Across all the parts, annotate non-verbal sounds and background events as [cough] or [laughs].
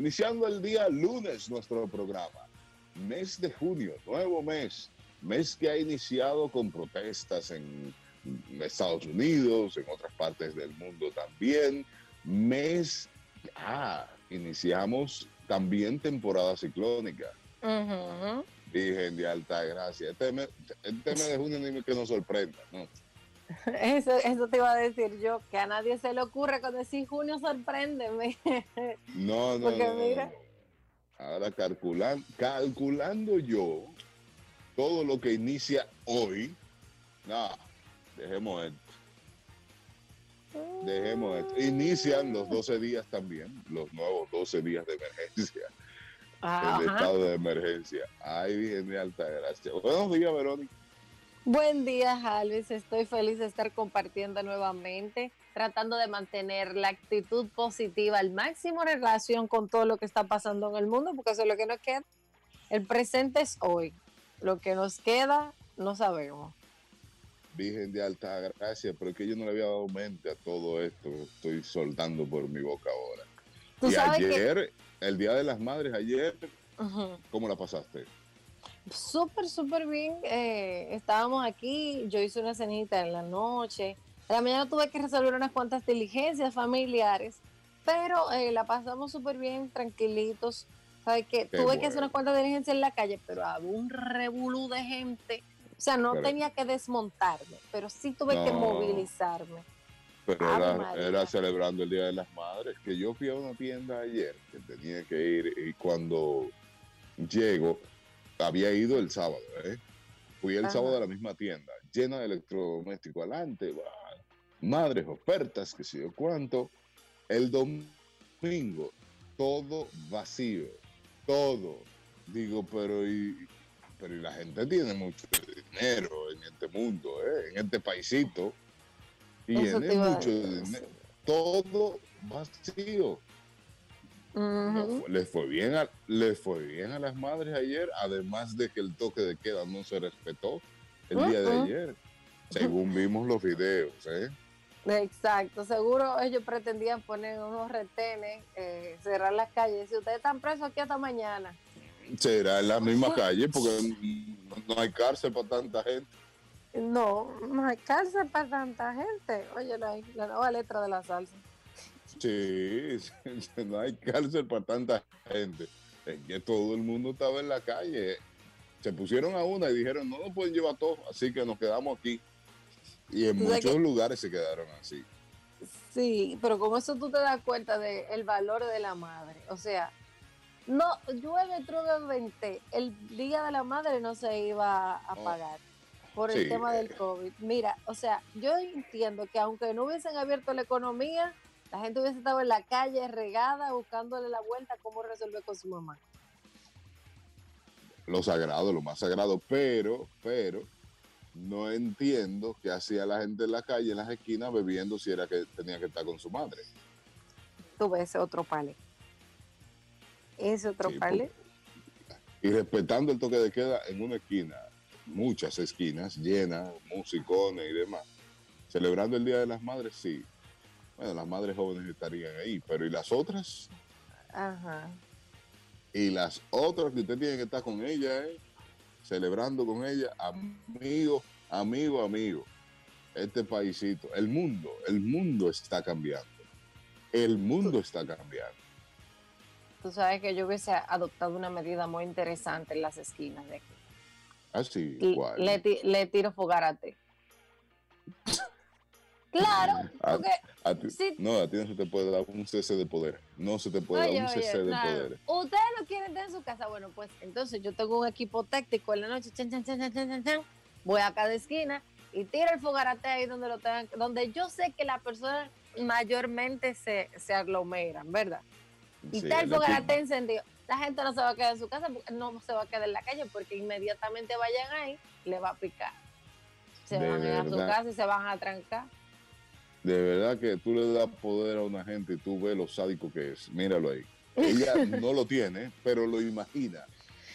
Iniciando el día lunes nuestro programa. Mes de junio, nuevo mes. Mes que ha iniciado con protestas en Estados Unidos, en otras partes del mundo también. Mes, ah, iniciamos también temporada ciclónica. Virgen de alta gracia. Este mes, este mes de junio ni que nos sorprenda, ¿no? [laughs] Eso, eso te iba a decir yo, que a nadie se le ocurre cuando decir junio sorpréndeme. [laughs] No, no, Porque no, mira. no. Ahora calculando, calculando yo todo lo que inicia hoy, no, dejemos esto. Dejemos esto. Inician los 12 días también, los nuevos 12 días de emergencia, el Ajá. estado de emergencia. Ay, Virgen de alta gracia. Buenos días, Verónica. Buen día, Alves. Estoy feliz de estar compartiendo nuevamente, tratando de mantener la actitud positiva al máximo en relación con todo lo que está pasando en el mundo, porque eso es lo que nos queda. El presente es hoy. Lo que nos queda, no sabemos. Virgen de alta gracia, pero es que yo no le había dado mente a todo esto estoy soltando por mi boca ahora. Tú y sabes que- ayer, el Día de las Madres, ayer. ¿cómo la pasaste? Súper, súper bien. eh, estábamos aquí, yo hice una cenita en la noche. En la mañana tuve que resolver unas cuantas diligencias familiares, pero eh, la pasamos súper bien, tranquilitos. ¿Sabes qué? Qué tuve que hacer unas cuantas diligencias en la calle, pero había un revolú de gente. O sea, no Pero- tenía que desmontarme, pero sí tuve que movilizarme. Pero era, era celebrando el Día de las Madres, que yo fui a una tienda ayer que tenía que ir y cuando llego, había ido el sábado, ¿eh? Fui el Ajá. sábado a la misma tienda, llena de electrodoméstico adelante, madres, ofertas, que sé yo cuánto. El domingo, todo vacío, todo. Digo, pero y, pero y la gente tiene mucho dinero en este mundo, ¿eh? en este paisito. Tiene mucho dinero. Todo vacío. Les, fue bien a, les fue bien a las madres ayer, además de que el toque de queda no se respetó el día de ayer, según vimos los videos. ¿eh? Exacto, seguro ellos pretendían poner unos retenes, eh, cerrar las calles. Si ustedes están presos aquí hasta mañana. Será en la misma calle, porque no hay cárcel para tanta gente. No, no hay cárcel para tanta gente. Oye, la, la nueva letra de la salsa. [laughs] Sí, no hay cárcel para tanta gente. Es que todo el mundo estaba en la calle. Se pusieron a una y dijeron, no nos pueden llevar todos, así que nos quedamos aquí. Y en muchos que- lugares se quedaron así. Sí, pero con eso tú te das cuenta del valor de la madre. O sea, no, llueve, trueno. El día de la madre no se iba a Oh. pagar por el Sí, tema del. COVID. Mira, o sea, yo entiendo que aunque no hubiesen abierto la economía, la gente hubiese estado en la calle regada buscándole la vuelta cómo resolver con su mamá. lo sagrado, lo más sagrado, pero, pero, no entiendo qué hacía la gente en la calle, en las esquinas, bebiendo si era que tenía que estar con su madre. Tú ves ese otro pale. Ese otro Sí, pale. Y respetando el toque de queda en una esquina, muchas esquinas llenas, musicones y demás. Celebrando el Día de las Madres, sí. Bueno, las madres jóvenes estarían ahí, pero ¿y las otras? Ajá. Y las otras que usted tiene que estar con ella, ¿eh? celebrando con ella, amigo, amigo, amigo. Este paisito, el mundo, el mundo está cambiando. El mundo está cambiando. Tú sabes que yo hubiese adoptado una medida muy interesante en las esquinas de aquí. Así, L- ¿cuál? le, le tiro fogarate. [laughs] claro, porque A ti-. No, a ti no se te puede dar un cese de poder. No se te puede Oye, dar un oye, cese de claro, poder. Ustedes no quieren estar en su casa. Bueno, pues entonces yo tengo un equipo táctico en la noche. Chan, chan, chan, chan, chan, chan, chan. Voy a cada esquina y tiro el fogarate ahí donde lo tengan, donde yo sé que las personas mayormente se, se aglomeran, ¿verdad? Y Sí, está el fogarate encendido. La gente no se va a quedar en su casa, no se va a quedar en la calle, porque inmediatamente vayan ahí, le va a picar. Se De van a ir a su casa y se van a trancar. De verdad que tú le das poder a una gente y tú ves lo sádico que es. Míralo ahí. Ella [laughs] no lo tiene, pero lo imagina.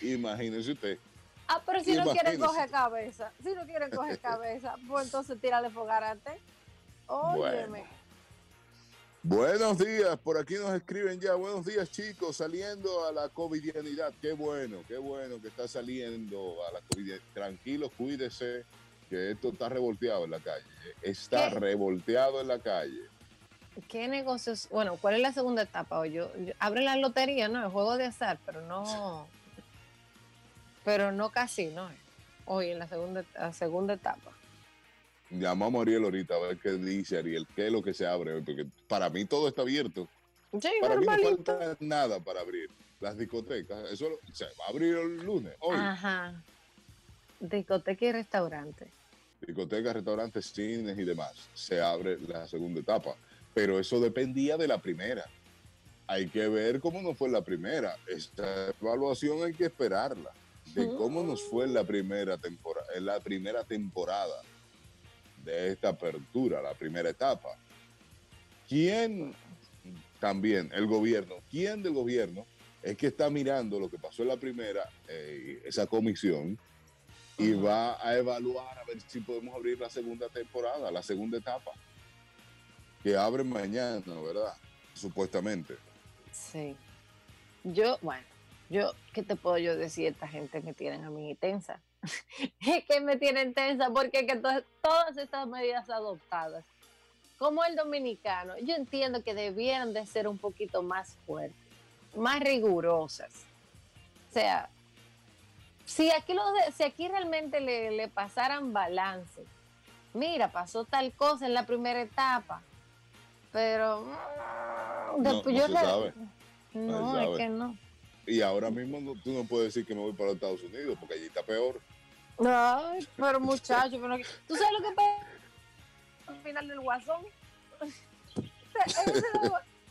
Imagínese usted. Ah, pero si no quieren coger cabeza, si no quieren coger cabeza, [laughs] pues entonces tírale fogarate. Óyeme. Bueno. Buenos días, por aquí nos escriben ya. Buenos días, chicos, saliendo a la covidianidad. Qué bueno, qué bueno que está saliendo a la covidianidad. Tranquilo, cuídese, que esto está revolteado en la calle. Está revolteado en la calle. ¿Qué negocios? Bueno, ¿cuál es la segunda etapa? O yo, abren la lotería, ¿no? El juego de azar, pero no. Pero no casi, ¿no? Hoy en la segunda, la segunda etapa. Llamamos a Ariel ahorita a ver qué dice Ariel, qué es lo que se abre, porque para mí todo está abierto. Sí, para mí no falta nada para abrir. Las discotecas, eso se va a abrir el lunes, hoy. Ajá. Discoteca y restaurante. Discotecas, restaurantes, cines y demás. Se abre la segunda etapa. Pero eso dependía de la primera. Hay que ver cómo nos fue la primera. Esta evaluación hay que esperarla. De cómo nos fue la primera temporada, en la primera temporada de esta apertura, la primera etapa. ¿Quién también, el gobierno, quién del gobierno es que está mirando lo que pasó en la primera, eh, esa comisión, y va a evaluar a ver si podemos abrir la segunda temporada, la segunda etapa, que abre mañana, ¿verdad? Supuestamente. Sí. Yo, bueno, yo, ¿qué te puedo yo decir? Esta gente me tienen a mí tensa. [laughs] es que me tienen tensa porque que to- todas estas medidas adoptadas, como el dominicano, yo entiendo que debieran de ser un poquito más fuertes, más rigurosas. O sea, si aquí, lo de- si aquí realmente le, le pasaran balance, mira, pasó tal cosa en la primera etapa, pero mm, No, después no yo se le- sabe. no, es que no. Y ahora mismo no- tú no puedes decir que me voy para los Estados Unidos, porque allí está peor. Ay, pero muchacho, pero ¿tú sabes lo que pasa al final del guasón? [laughs]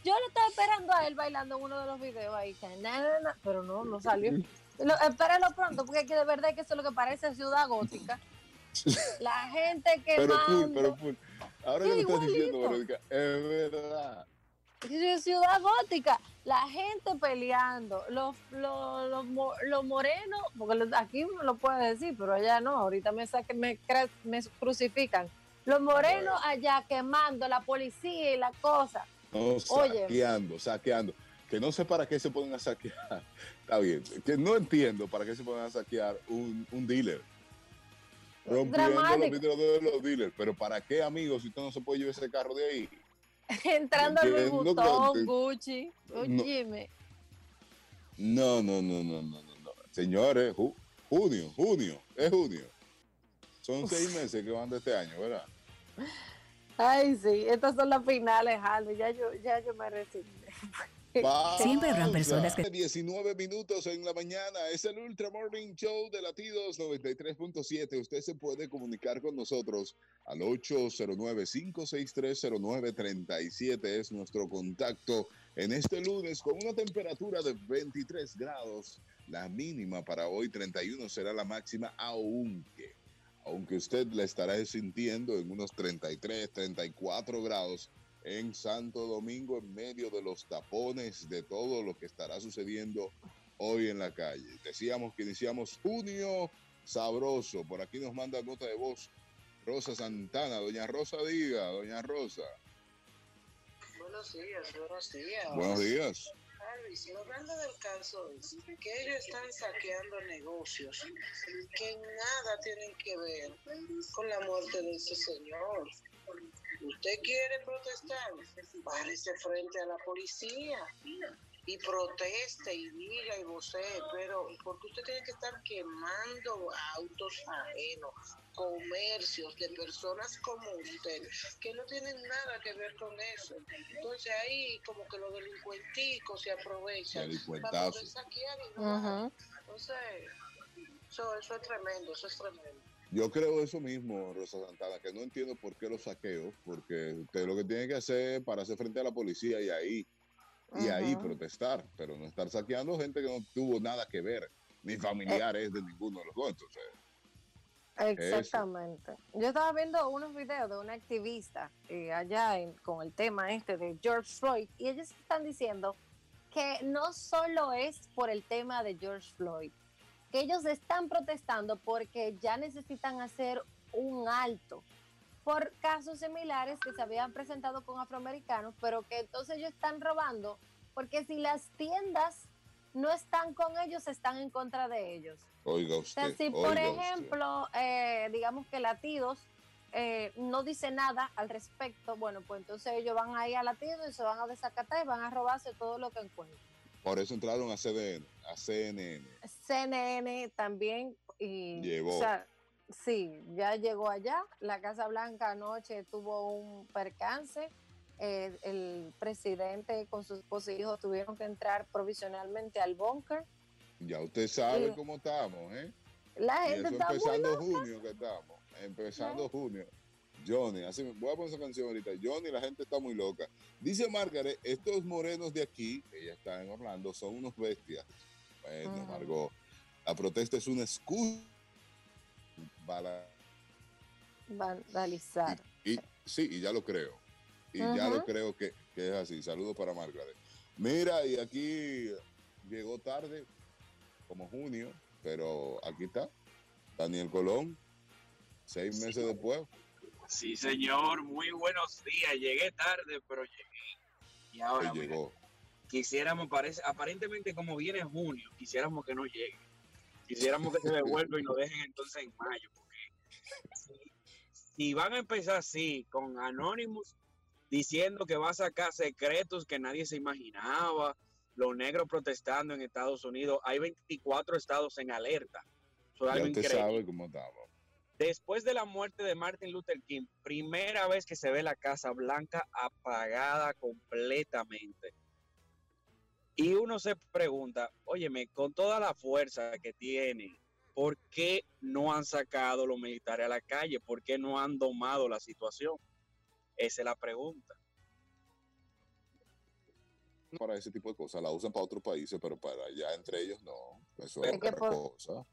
Yo lo estaba esperando a él bailando en uno de los videos ahí, pero no, no salió. Lo, espéralo pronto, porque es que de verdad que eso es lo que parece ciudad gótica. [laughs] La gente que Pero pero. Ahora Sí, que lo estás diciendo. Verónica, es verdad. ciudad gótica, la gente peleando, los, los, los, los morenos, porque aquí me lo puede decir, pero allá no, ahorita me, saquen- me, me crucifican. Los morenos allá quemando la policía y la cosa. No, Oye. saqueando, saqueando. Que no sé para qué se ponen a saquear. Está bien. Que no entiendo para qué se ponen a saquear un, un dealer. Rompiendo los vidrios de los dealers. Pero ¿para qué, amigos, si usted no se puede llevar ese carro de ahí? Entrando al Louis Vuitton, Gucci. Óyeme. No, no, no, no, no, no. no. Señores, ju- junio, junio, es junio. Son seis meses que van de este año, ¿verdad? Ay, sí, estas son las finales, Aldo. Ya yo, ya yo me resigné. Siempre habrán personas que- 19 minutos en la mañana. Es el Ultra Morning Show de Latidos 93.7. Usted se puede comunicar con nosotros al 809-5630937. Es nuestro contacto en este lunes con una temperatura de 23 grados. La mínima para hoy 31 será la máxima, aunque, aunque usted la estará sintiendo en unos 33, 34 grados en Santo Domingo en medio de los tapones de todo lo que estará sucediendo hoy en la calle. Decíamos que iniciamos junio sabroso. Por aquí nos manda nota de voz Rosa Santana. Doña Rosa diga, doña Rosa. Buenos días, buenos días. Buenos días. Grande del caso es que ellos están saqueando negocios que nada tienen que ver con la muerte de ese señor. Usted quiere protestar, párese frente a la policía y proteste y diga y vocee, pero porque usted tiene que estar quemando autos ajenos, comercios de personas como usted, que no tienen nada que ver con eso. Entonces ahí como que los delincuenticos se aprovechan para poder saquear y no. Ujú. Entonces, eso, eso es tremendo, eso es tremendo. Yo creo eso mismo, Rosa Santana, que no entiendo por qué los saqueos, porque usted lo que tiene que hacer es pararse frente a la policía y ahí, y ahí protestar, pero no estar saqueando gente que no tuvo nada que ver, ni familiares de ninguno de los dos. Entonces, Exactamente. Yo estaba viendo unos videos de una activista eh, allá en- con el tema este de George Floyd y ellos están diciendo que no solo es por el tema de George Floyd, que ellos están protestando porque ya necesitan hacer un alto por casos similares que se habían presentado con afroamericanos, pero que entonces ellos están robando, porque si las tiendas no están con ellos, están en contra de ellos. Oiga usted. O sea, si por ejemplo, eh, digamos que latidos eh, no dice nada al respecto, bueno, pues entonces ellos van a ir a latidos y se van a desacatar y van a robarse todo lo que encuentren. Por eso entraron a CDN, a CNN. CNN también y Llevó. o sea, sí, ya llegó allá. La Casa Blanca anoche tuvo un percance. Eh, el presidente con sus esposa y hijos tuvieron que entrar provisionalmente al búnker. Ya usted sabe cómo estamos, ¿eh? La Y gente eso está empezando junio que estamos. Empezando junio. Johnny, así me- voy a poner esa canción ahorita. Johnny, la gente está muy loca. Dice Margaret, estos morenos de aquí, ella está en Orlando, son unos bestias. Bueno, Ujú. Margot, la protesta es una excusa para Vandalizar. Y sí, y ya lo creo. Y ya lo creo que, que es así. Saludos para Margaret. Mira, y aquí llegó tarde, como junio, pero aquí está. Daniel Colón, seis meses después. Sí, señor, muy buenos días. Llegué tarde, pero llegué. Y ahora, mira, llegó. quisiéramos, parece, aparentemente como viene junio, quisiéramos que no llegue. Quisiéramos que se devuelva y nos dejen entonces en mayo, porque si, si van a empezar así, con Anonymous diciendo que va a sacar secretos que nadie se imaginaba, los negros protestando en Estados Unidos, hay 24 estados en alerta. Eso es Ya algo usted increíble. sabe cómo estamos. Después de la muerte de Martin Luther King, primera vez que se ve la Casa Blanca apagada completamente. Y uno se pregunta, óyeme, con toda la fuerza que tiene, ¿por qué no han sacado los militares a la calle? ¿Por qué no han domado la situación? Esa es la pregunta. Para ese tipo de cosas, la usan para otros países, pero para allá entre ellos no. Eso Es otra por- cosa.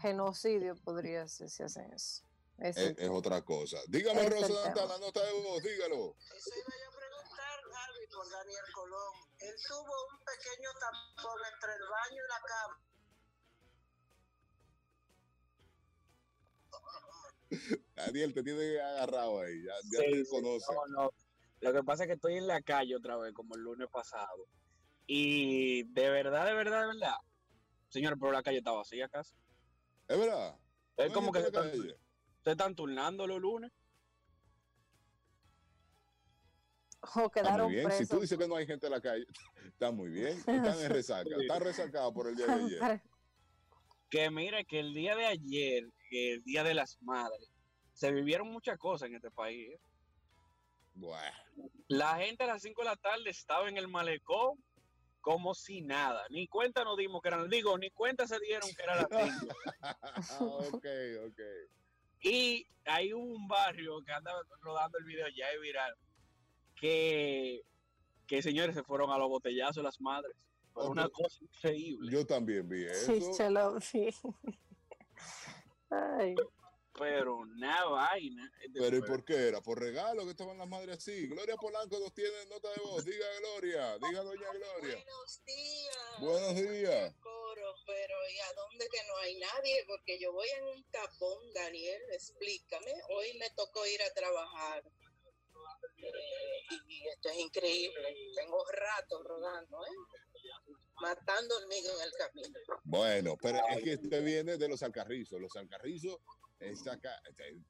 Genocidio podría ser si hacen eso. Es Es, es otra cosa. Dígame, Es Rosa tema. Dantana, nota de voz, dígalo. Eso iba yo a preguntar, Harvey, por Daniel Colón. Él tuvo un pequeño tapón entre el baño y la cama. Daniel, te tiene agarrado ahí. Ya, ya Sí, te sí, conoce. no, no. Lo que pasa es que estoy en la calle otra vez, como el lunes pasado. Y de verdad, de verdad, de verdad. Señor, pero la calle está vacía casi. Es verdad. Es como que se están, se están turnando los lunes. o quedaron muy bien. Si tú dices que no hay gente en la calle, [laughs] está muy bien. [laughs] Están en resaca. Están resacados por el día de ayer. [laughs] Que mire que el día de ayer, que el día de las madres, se vivieron muchas cosas en este país. ¿eh? Bueno, La gente a las 5 de la tarde estaba en el malecón como si nada. Ni cuenta nos dimos que eran, digo, ni cuenta se dieron que era las [laughs] 5. ok, ok. Y hay un barrio que anda rodando el video ya es viral, que, que señores se fueron a los botellazos las madres. Fue una cosa increíble. Yo también vi eso. Sí, chelo, [laughs] sí. Ay, Pero una vaina. Pero ¿y fue- por qué era? ¿Por regalo que estaban las madres así? Gloria Polanco nos tiene nota de voz. Diga Gloria, diga Doña Gloria. Buenos días. Buenos días. Coro, pero ¿y a dónde que no hay nadie? Porque yo voy en un tapón, Daniel, explícame. Hoy me tocó ir a trabajar. Eh, y esto es increíble. Tengo rato rodando, ¿eh? Matando hormigas en el camino. Bueno, pero es que este viene de los alcarrizos. Los alcarrizos, este,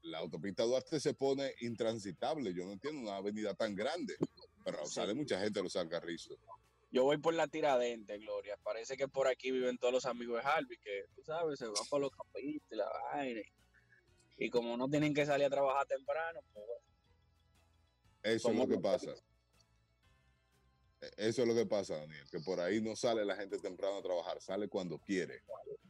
la autopista Duarte se pone intransitable. Yo no entiendo una avenida tan grande. Pero sale mucha gente de los alcarrizos. Yo voy por la tiradente, Gloria. Parece que por aquí viven todos los amigos de Harvey, que tú sabes, se van por los capitos y la vaina. Y como no tienen que salir a trabajar temprano, pues bueno. Eso es lo que pasa. E- Eso es lo que pasa, Daniel, que por ahí no sale la gente temprano a trabajar, sale cuando quiere.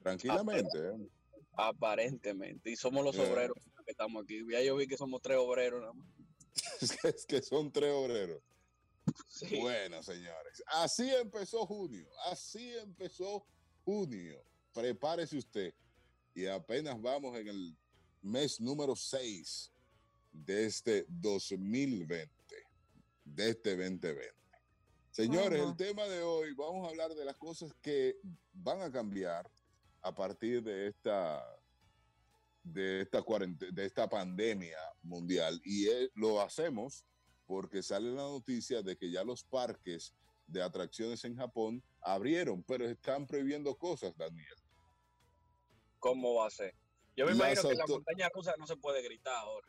Tranquilamente. ¿eh? Aparentemente. Y somos los Eh. obreros que estamos aquí. Ya yo vi que somos tres obreros nada más. [laughs] Es que, son tres obreros. Sí. Bueno, señores, así empezó junio, así empezó junio. Prepárese usted. Y apenas vamos en el mes número 6 de este 2020, de este 2020. Señores, el tema de hoy, vamos a hablar de las cosas que van a cambiar a partir de esta de esta, de esta pandemia mundial. Y lo hacemos porque sale la noticia de que ya los parques de atracciones en Japón abrieron, pero están prohibiendo cosas, Daniel. ¿Cómo va a ser? Yo me imagino que en la montaña rusa no se puede gritar ahora.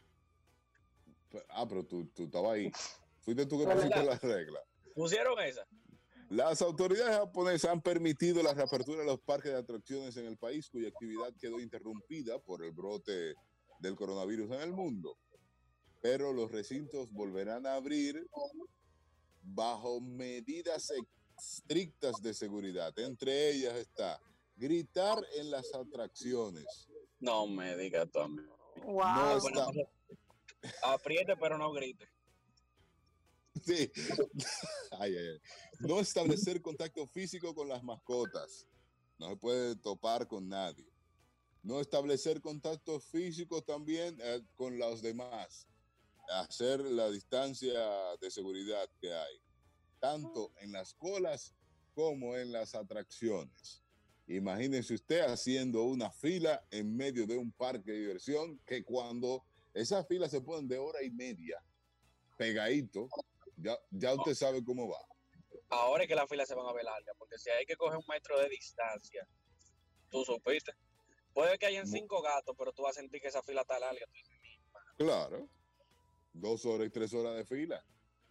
Ah, pero tú, tú estabas ahí. [laughs] Fuiste tú que pusiste las reglas. ¿Pusieron esa? Las autoridades japonesas han permitido la reapertura de los parques de atracciones en el país, cuya actividad quedó interrumpida por el brote del coronavirus en el mundo. Pero los recintos volverán a abrir bajo medidas estrictas de seguridad. Entre ellas está gritar en las atracciones. No me diga Tommy. Wow. apriete, pero no grite. [laughs] No establecer contacto físico con las mascotas. No se puede topar con nadie. No establecer contacto físico también eh, con los demás. Hacer la distancia de seguridad que hay, tanto en las colas como en las atracciones. Imagínense usted haciendo una fila en medio de un parque de diversión que cuando esas filas se ponen de hora y media pegadito, ya, ya usted sabe cómo va. Ahora es que las filas se van a ver largas, porque si hay que coger un metro de distancia, tú supiste. Puede que hayan cinco gatos, pero tú vas a sentir que esa fila está larga. Claro, dos horas y tres horas de fila.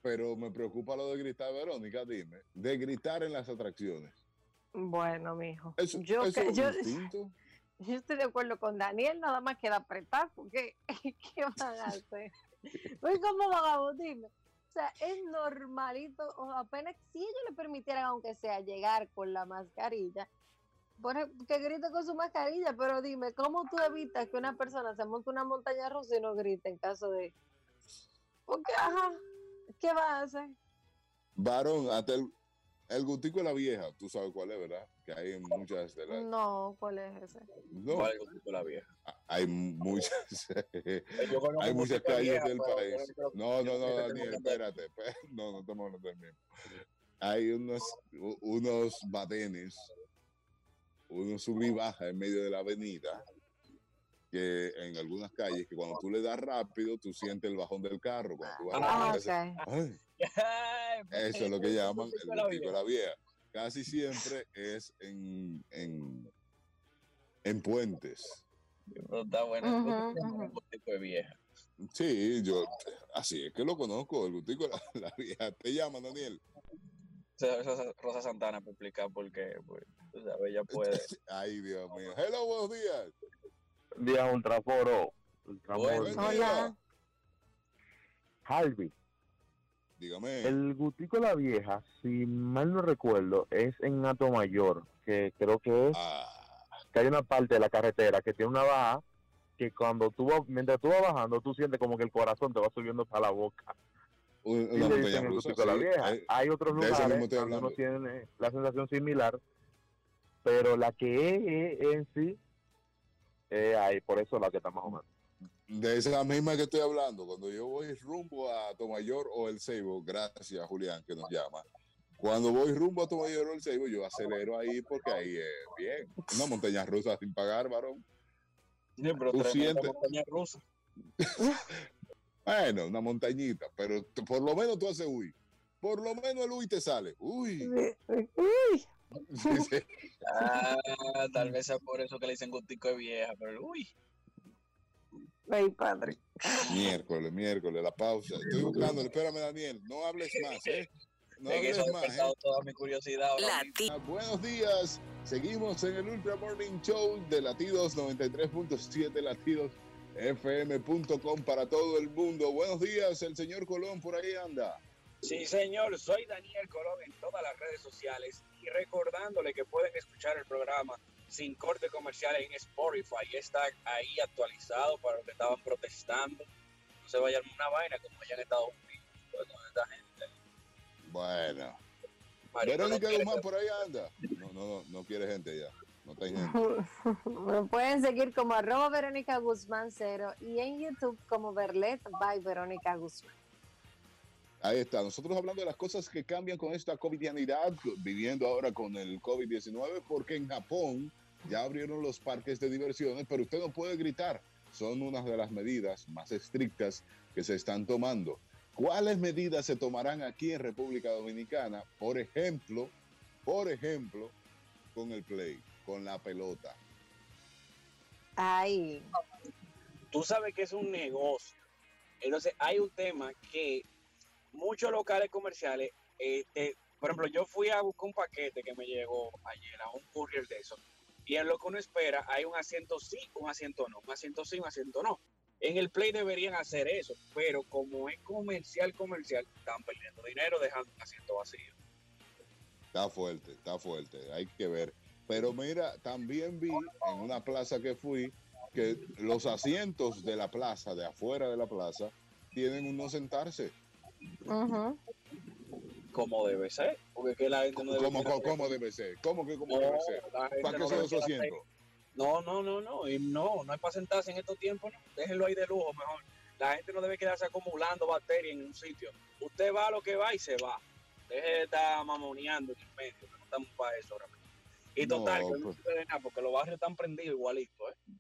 Pero me preocupa lo de gritar, Verónica, dime, de gritar en las atracciones. Bueno, mijo. yo, [laughs] yo, estoy de acuerdo con Daniel, nada más queda apretar, porque [laughs] ¿qué van a hacer? [laughs] Pues como vagabundo, dime sea, es normalito, o apenas si ellos le permitieran, aunque sea llegar con la mascarilla, que grite con su mascarilla, pero dime, ¿cómo tú evitas que una persona se monte una montaña rusa y no grite en caso de... Porque, ajá, ¿qué va a hacer? Varón, hasta el, el gustico de la vieja, tú sabes cuál es, ¿verdad? Que hay muchas de las... No, ¿cuál es ese? No. ¿Cuál es el gustico de la vieja? Ah, hay muchas, [laughs] hay muchas calles del país. No, no, no, Daniel, espérate. [laughs] No, no estamos hablando del mismo. Hay unos, unos badenes, unos sub y baja en medio de la avenida, que en algunas calles, que cuando tú le das rápido, tú sientes el bajón del carro. Cuando tú vas ah, [laughs] eso es lo que llaman el gustico de la vieja. Casi siempre es en, en, en puentes. Está bueno, el gustico de vieja. Sí, yo, así es que lo conozco, el gustico de la, vieja. ¿Te llama, Daniel? Rosa Santana para explicar por qué, pues, ella puede. [laughs] Ay, Dios mío. Hello, buenos días. Día Ultraforo. Ultraforo. Hola. Harvey. Dígame. El Gutico La Vieja, si mal no recuerdo, es en Ato Mayor, que creo que es ah. que hay una parte de la carretera que tiene una baja que cuando tú mientras tú vas bajando, tú sientes como que el corazón te va subiendo para la boca. Una montaña rusa, la vieja. hay otros lugares donde uno tiene la sensación similar, pero la que es, en sí, eh, hay, por eso la que está más o menos. De esa misma que estoy hablando, cuando yo voy rumbo a Tomayor o el Ceibo, gracias Julián que nos llama. Cuando voy rumbo a Tomayor o el Ceibo, yo acelero ahí porque ahí es bien. Una montaña rusa sin pagar, varón. pero ¿Tú sientes? montaña rusa. [laughs] bueno, una montañita, pero por lo menos tú haces uy. Por lo menos el uy te sale. Uy. Uy. [laughs] ah, tal vez sea por eso que le dicen gustico de vieja, pero uy. Ay, padre. Miércoles, miércoles, la pausa. Estoy buscando, espérame, Daniel. No hables [laughs] más, ¿eh? No hables más. ¿eh? toda mi curiosidad. Ah, buenos días. Seguimos en el Ultra Morning Show de Latidos 93.7 Latidos fm.com para todo el mundo. Buenos días, el señor Colón por ahí anda. Sí, señor, soy Daniel Colón en todas las redes sociales y recordándole que pueden escuchar el programa sin corte comercial en Spotify. Está ahí actualizado para los que estaban protestando. No se vayan una vaina como allá en Estados Unidos con esta gente. Bueno. Verónica Guzmán por ahí anda. No, no, no, no quiere gente ya. No gente. Me [laughs] pueden seguir como arroba Verónica Guzmán cero y en YouTube como Verlet by Verónica Guzmán. Ahí está, nosotros hablando de las cosas que cambian con esta covidianidad, viviendo ahora con el COVID-19, porque en Japón ya abrieron los parques de diversiones, pero usted no puede gritar. son unas de las medidas más estrictas que se están tomando. ¿Cuáles medidas se tomarán aquí en República Dominicana? Por ejemplo, por ejemplo, con el play, con la pelota. Ay. Tú sabes que es un negocio. Entonces, hay un tema que muchos locales comerciales, este, por ejemplo, yo fui a buscar un paquete que me llegó ayer a un courier de eso. Y en lo que uno espera, hay un asiento sí, un asiento no, un asiento sí, un asiento no. En el Play deberían hacer eso, pero como es comercial, comercial, están perdiendo dinero dejando un asiento vacío. Está fuerte, está fuerte, hay que ver. Pero mira, también vi en una plaza que fui que los asientos de la plaza, de afuera de la plaza, tienen un no sentarse. Como debe ser, porque que la gente no debe ¿Cómo, cómo, debe ser? ¿Cómo que cómo debe ser? ¿Para qué son esos asientos? No, no, no, no, y no, no es para sentarse en estos tiempos, no. déjenlo ahí de lujo mejor. La gente no debe quedarse acumulando bacterias en un sitio. Usted va a lo que va y se va. Deje de estar mamoneando en el medio, no estamos para eso ahora mismo. Y total, que no pues. puede nada, porque los barrios están prendidos igualitos, ¿eh?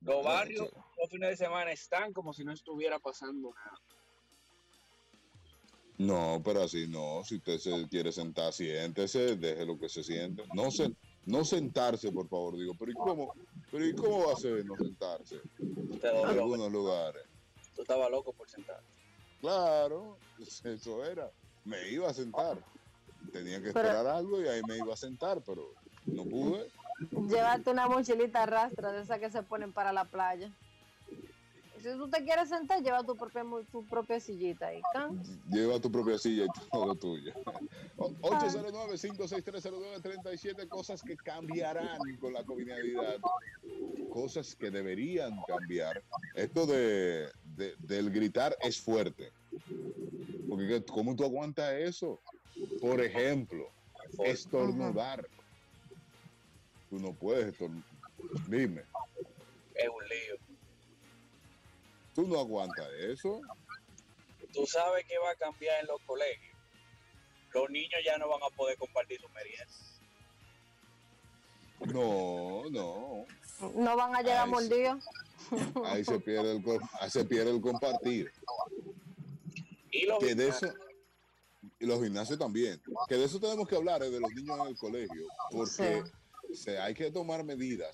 Los barrios los fines de semana están como si no estuviera pasando nada. No, pero así no. Si usted se quiere sentar, siéntese, deje lo que se siente. No se, no sentarse, por favor, digo, pero ¿y cómo, pero ¿y cómo va a ser no sentarse? En algunos lugares. Tú estabas loco por sentar. Claro, eso era. Me iba a sentar. Tenía que esperar algo y ahí me iba a sentar, pero no pude. Llévate una mochilita rastra de esas que se ponen para la playa. Si tú te quieres sentar, lleva tu propia, tu propia sillita ahí. Lleva tu propia silla y todo lo tuyo. 809-56309-37, cosas que cambiarán con la comunidad. Cosas que deberían cambiar. Esto de, del gritar es fuerte. Porque ¿cómo tú aguantas eso? Por ejemplo, estornudar. Tú no puedes estornudar. Dime. Es un lío. Tú no aguantas eso. Tú sabes que va a cambiar en los colegios. Los niños ya no van a poder compartir su merienda. No, no. No van a llegar mordidos. Ahí se pierde el, se pierde el compartir. Y los que de eso, y los gimnasios también. Que de eso tenemos que hablar, eh, de los niños en el colegio. Porque hay que tomar medidas,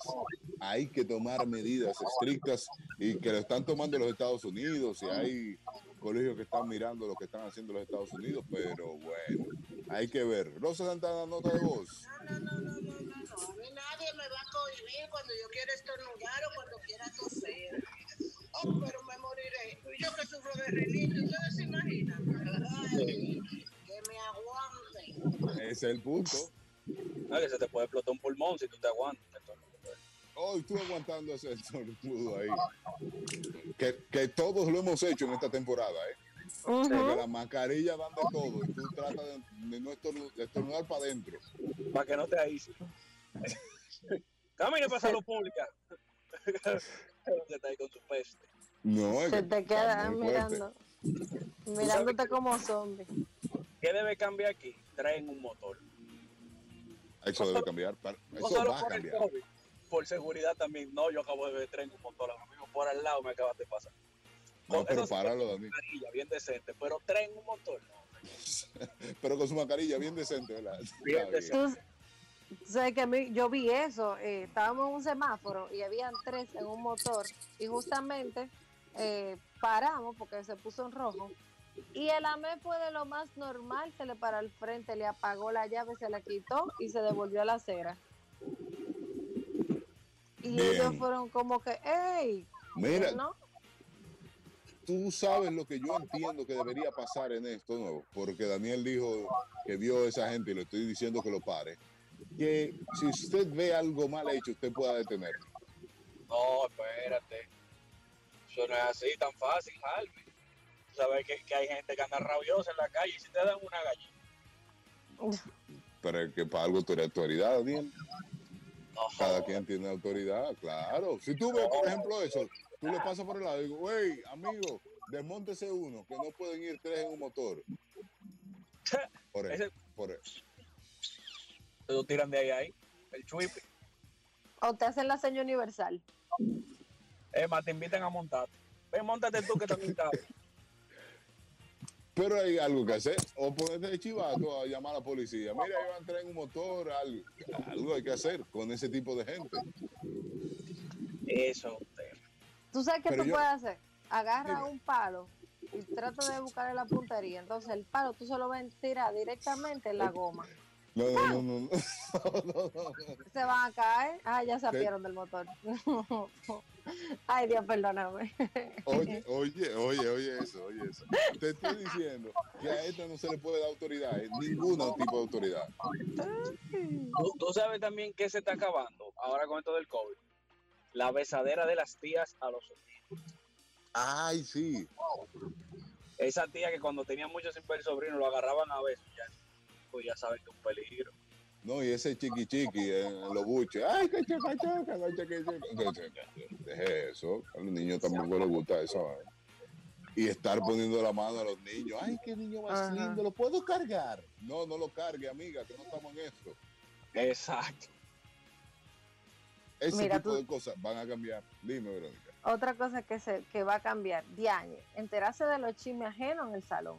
hay que tomar medidas estrictas y que lo están tomando los Estados Unidos y hay colegios que están mirando lo que están haciendo los Estados Unidos, pero bueno, hay que ver. Rosa Santana, nota de voz. No, no, no, no, no, no, A mí nadie me va a cohibir cuando yo quiera estornudar o cuando quiera toser. Oh, pero me moriré. Yo que sufro de renito, ustedes se imaginan. que me aguanten. Ese es el punto. No, que se te puede explotar un pulmón si tú te aguantas. Oh, tú aguantando ese [laughs] estornudo ahí. Que, que, todos lo hemos hecho en esta temporada, ¿eh? Porque la mascarilla van de todo y tú tratas de, no estornudar, para adentro. Para que no te aísles. Camina para salud pública. está ahí con su peste. No, Se te queda mirando. Mirándote como zombie. ¿Qué debe cambiar aquí? Traen un motor. Eso debe cambiar. eso va a cambiar. por seguridad también. No, yo acabo de ver tren un motor ahora mismo por al lado me acabas de pasar. No, pero páralo, Dani. bien decente, pero tren un motor, [laughs] pero con su mascarilla bien decente, ¿verdad? Bien [laughs] decente. Que a mí, yo vi eso, eh, estábamos en un semáforo y habían tres en un motor y justamente eh, paramos porque se puso en rojo y el AME fue de lo más normal, se le paró al frente, le apagó la llave, se la quitó y se devolvió a la acera. Y ellos fueron como que, ¡ey! Mira, tú sabes lo que yo entiendo que debería pasar en esto nuevo, porque Daniel dijo que vio a esa gente y le estoy diciendo que lo pare. Que si usted ve algo mal hecho, usted pueda detenerlo. No, espérate. Eso no es así tan fácil, Jaime sabes que, que, hay gente que anda rabiosa en la calle y si te dan una gallina. Pero es que para algo tú eres autoridad, Daniel. Cada quien tiene autoridad, claro. Si tú ves, por ejemplo, eso, tú le pasas por el lado y digo, wey, amigo, desmontese uno, que no pueden ir tres en un motor. [laughs] Por eso, por eso. Lo tiran de ahí ahí, el chuipe. O te hacen la seña universal. Es más, te invitan a montar. Ven, montate tú que también sabes. [laughs] Pero hay algo que hacer. O ponerte de chivato a llamar a la policía. Mira, yo a entrar en un motor. Algo, algo hay que hacer con ese tipo de gente. Eso. ¿Tú sabes qué tú puedes hacer? Agarra un palo y trata de buscarle la puntería. Entonces el palo tú solo ves tirar directamente en la goma. [laughs] No, no, no, no, Se van a caer. Ah, ya se apieron del motor. [laughs] Ay, Dios, perdóname. Oye, oye, oye, oye eso, oye eso. Te estoy diciendo que a esta no se le puede dar autoridad, eh, ningún tipo de autoridad. ¿Tú, sabes también que se está acabando ahora con esto del COVID. La besadera de las tías a los sobrinos. Ay, sí. Esa tía que cuando tenía muchos sin ver sobrino lo agarraban a veces. Ya pues ya saben que es un peligro. No, y ese chiqui chiqui en, los buches, ay, que chica, chica, que chica, Deje eso, a los niños tampoco les gusta eso. Y estar poniendo la mano a los niños, ay, qué niño más lindo, ¿lo puedo cargar? No, no lo cargue, amiga, que no estamos en esto. Exacto. Ese tipo de cosas van a cambiar. Dime, Verónica. Otra cosa que, se, que va a cambiar, Diane, enterarse de los chismes ajenos en el salón.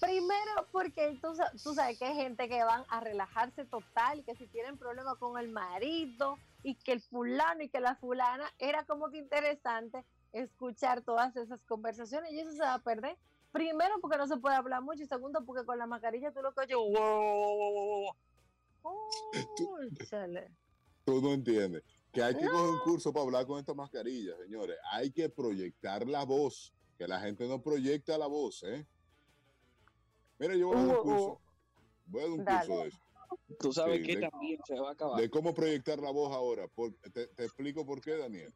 Primero, porque tú, tú, sabes que hay gente que van a relajarse total, que si tienen problemas con el marido y que el fulano y que la fulana, era como que interesante escuchar todas esas conversaciones y eso se va a perder. Primero, porque no se puede hablar mucho y segundo, porque con la mascarilla tú lo que oyes, wow, tú, no entiendes que hay que coger un curso para hablar con esta mascarilla, señores. Hay que proyectar la voz, que la gente no proyecta la voz, ¿eh? Mira, yo voy a dar un curso. Voy a dar un curso de eso. Tú sabes que también se va a acabar. De cómo proyectar la voz ahora. te, explico por qué, Daniel.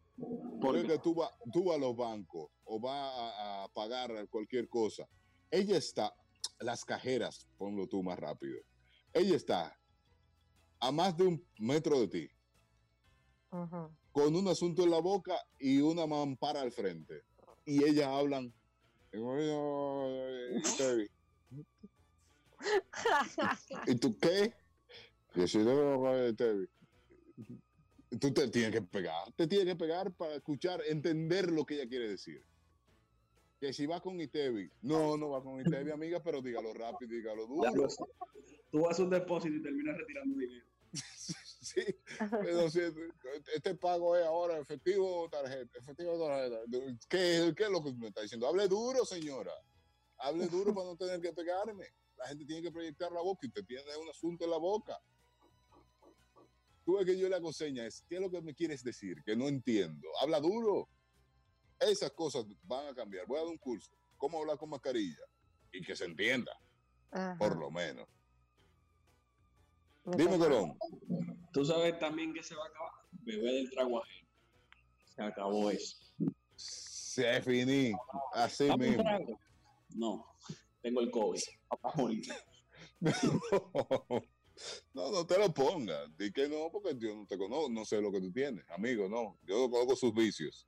Porque tú vas tú a los bancos o vas a, pagar cualquier cosa. Ella está, las cajeras, ponlo tú más rápido. Ella está a más de un metro de ti. Con un asunto en la boca y una mampara al frente. Y ellas hablan. ¿Y tú qué? Que si no, tú te tienes que pegar, te tienes que pegar para escuchar, entender lo que ella quiere decir. Que si va con Itevi, no, no va con Itevi, amiga, pero dígalo rápido, dígalo duro. Tú vas a un depósito y terminas retirando dinero. [laughs] sí, este pago es ahora efectivo o tarjeta, efectivo o tarjeta. ¿Qué, ¿Qué es lo que me está diciendo? Hable duro, señora. Hable duro para no tener que pegarme. La gente tiene que proyectar la boca y usted tiene un asunto en la boca. Tú ves que yo le hago señas, ¿qué es lo que me quieres decir? Que no entiendo. Habla duro. Esas cosas van a cambiar. Voy a dar un curso. ¿Cómo hablar con mascarilla? Y que se entienda. Por lo menos. Dime, Colón. Tú sabes también que se va a acabar. Bebé del trago ajeno. Se acabó eso. Se finí. Así mismo. No, tengo el COVID. [laughs] [laughs] no, no te lo pongas. Di que no, porque yo no te conozco, no sé lo que tú tienes, amigo, no. Yo no conozco sus vicios.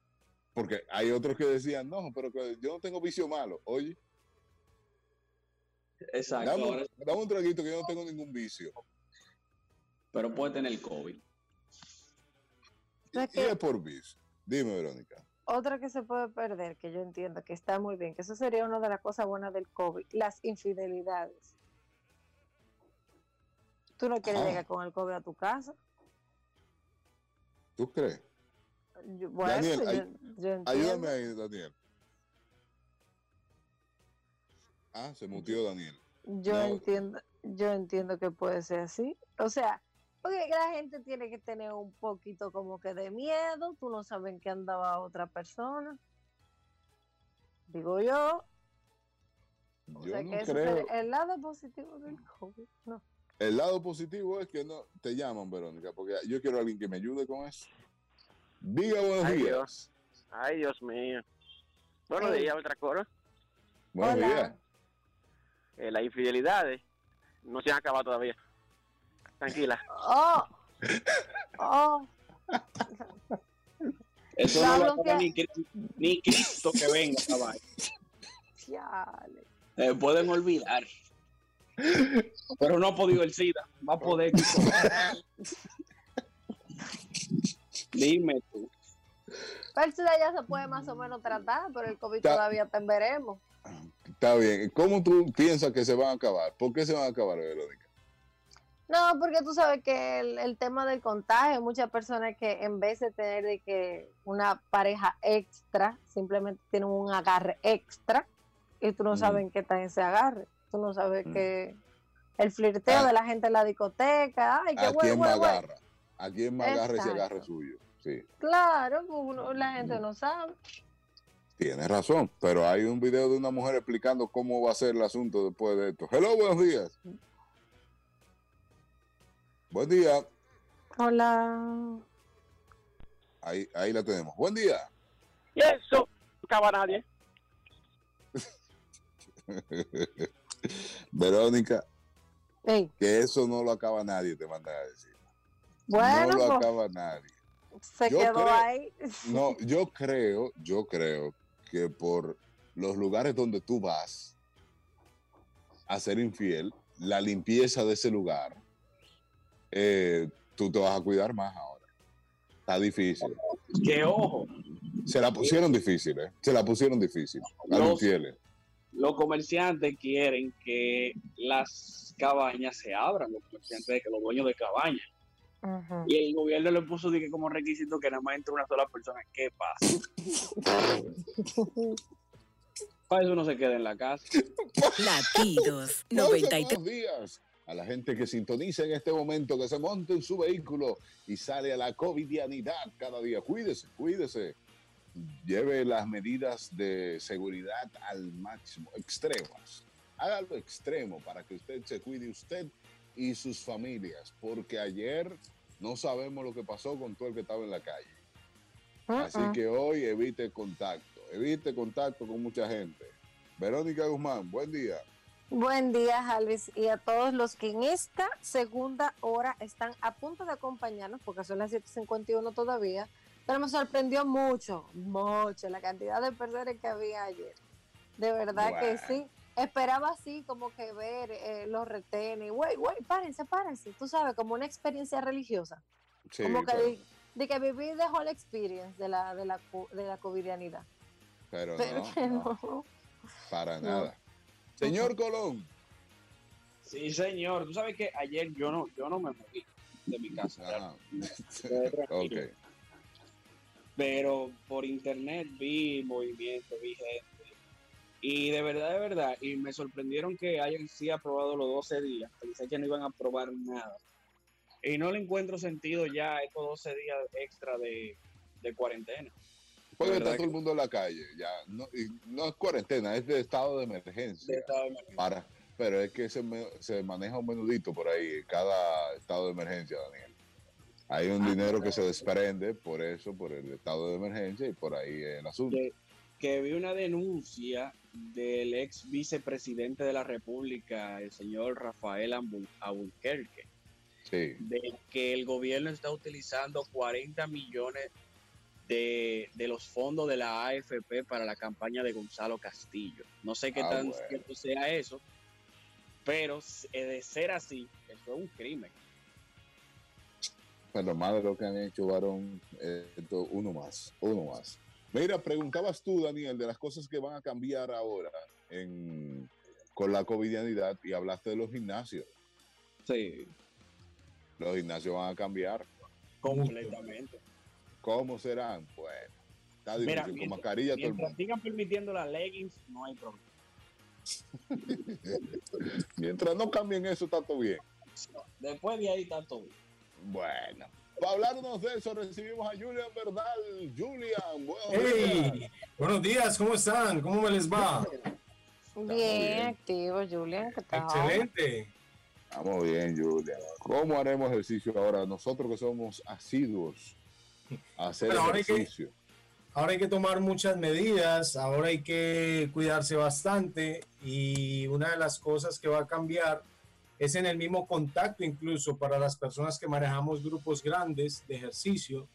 Porque hay otros que decían, no, pero que yo no tengo vicio malo. Oye. Exacto. Dame, un traguito que yo no tengo ningún vicio. Pero puede tener el COVID. Y, es por vicio. Dime, Verónica. Otra que se puede perder, que yo entiendo que está muy bien, que eso sería una de las cosas buenas del COVID, las infidelidades. Tú no quieres llegar con el COVID a tu casa. ¿Tú crees? Daniel, ayúdame ahí, Daniel. Ah, se mutió Daniel. Yo entiendo, yo entiendo que puede ser así. O sea, porque la gente tiene que tener un poquito como que de miedo, tú no sabes en qué andaba otra persona. Digo yo. O sea que creo. el lado positivo del COVID, no. El lado positivo es que no te llaman, Verónica, porque yo quiero a alguien que me ayude con eso. Diga buenos días. Ay, Dios mío. Buenos días, otra cosa. Buenos días. Eh, las infidelidades no se han acabado todavía. Tranquila. Oh. Oh. Eso no lo va ni, ni, Cristo que venga, caballo. Eh, pueden olvidar. Pero no ha podido el SIDA. Va a poder. Dime tú. Pero eso ya se puede más o menos tratar, pero el COVID todavía te veremos. Está bien. ¿Cómo tú piensas que se van a acabar? ¿Por qué se van a acabar, Verónica? No, porque tú sabes que el, tema del contagio, muchas personas que en vez de tener de que una pareja extra, simplemente tienen un agarre extra y tú no sabes en qué está ese agarre. Tú no sabes que el flirteo ah. de la gente en la discoteca, ay, qué ¿A quién más agarra? ¿A quién más agarra ese agarre suyo? Sí. Claro, pues la gente no sabe. Tienes razón, pero hay un video de una mujer explicando cómo va a ser el asunto después de esto. Hello, buenos días. Buen día. Hola. Ahí, ahí la tenemos. Buen día. Y eso no acaba nadie. [laughs] Verónica, que eso no lo acaba nadie, te manda a decir. Bueno, no lo pues, acaba nadie. Se quedó ahí. [laughs] No, [laughs] yo creo, yo creo que por los lugares donde tú vas a ser infiel, la limpieza de ese lugar eh, tú te vas a cuidar más ahora. Está difícil. Que ojo. Se la pusieron difícil, ¿eh? Se la pusieron difícil. los, los comerciantes quieren que las cabañas se abran, los comerciantes, que los dueños de cabañas. Y el gobierno le puso que como requisito que nada más entre una sola persona. ¿Qué pasa? [laughs] Para eso no se queda en la casa. Latidos 93 días a la gente que sintoniza en este momento, que se monte en su vehículo y sale a la covidianidad cada día. Cuídese, cuídese. Lleve las medidas de seguridad al máximo, extremas. Hágalo extremo para que usted se cuide usted y sus familias, porque ayer no sabemos lo que pasó con todo el que estaba en la calle. Así que hoy evite contacto, evite contacto con mucha gente. Verónica Guzmán, buen día. Buen día, Alvis, y a todos los que en esta segunda hora están a punto de acompañarnos, porque son las 7:51 todavía, pero me sorprendió mucho, mucho la cantidad de personas que había ayer. De verdad que sí. Esperaba así como que ver eh, los retenes, güey, güey, párense, párense, tú sabes, como una experiencia religiosa. como que de, que viví the whole experience de la, de la, de la covidianidad. Pero, [laughs] no, para nada. Señor Colón. Sí, señor. Tú sabes que ayer yo no, yo no me moví de mi casa. [laughs] okay. Pero por internet vi movimiento, vi gente. Y de verdad, de verdad, y me sorprendieron que hayan sí aprobado los 12 días. Pensé que no iban a aprobar nada. Y no le encuentro sentido ya estos 12 días extra de, de cuarentena. Puede estar todo el mundo en la calle, ya. No, no es cuarentena, es de estado de emergencia. Para, pero es que se, se, maneja un menudito por ahí, cada estado de emergencia, Daniel. Hay un ah, dinero que se desprende por eso, por el estado de emergencia y por ahí el asunto. Que, que vi una denuncia del ex vicepresidente de la República, el señor Rafael Albuquerque, sí. de que el gobierno está utilizando 40 millones de, los fondos de la AFP para la campaña de Gonzalo Castillo. No sé qué ah, tan cierto sea eso, pero de ser así, eso es un crimen. Pero más de lo que han hecho, varón, uno más, uno más. Mira, preguntabas tú, Daniel, de las cosas que van a cambiar ahora con la covidianidad y hablaste de los gimnasios. Sí. Los gimnasios van a cambiar. Completamente. ¿Cómo serán? Bueno, está difícil, con mascarilla todo el mundo. sigan permitiendo las leggings, no hay problema. [laughs] mientras no cambien eso, está todo bien. Después de ahí está todo bien. Bueno. Para hablarnos de eso, recibimos a Julian Verdal. Julian, buenos hey, días. Buenos días, ¿cómo están? ¿Cómo me les va? Bien, activo, Julian. Excelente. Estamos bien, Julian. ¿Cómo haremos ejercicio ahora? Nosotros que somos asiduos hacer ahora ejercicio. Hay que, ahora hay que tomar muchas medidas, ahora hay que cuidarse bastante y una de las cosas que va a cambiar es en el mismo contacto incluso para las personas que manejamos grupos grandes de ejercicio.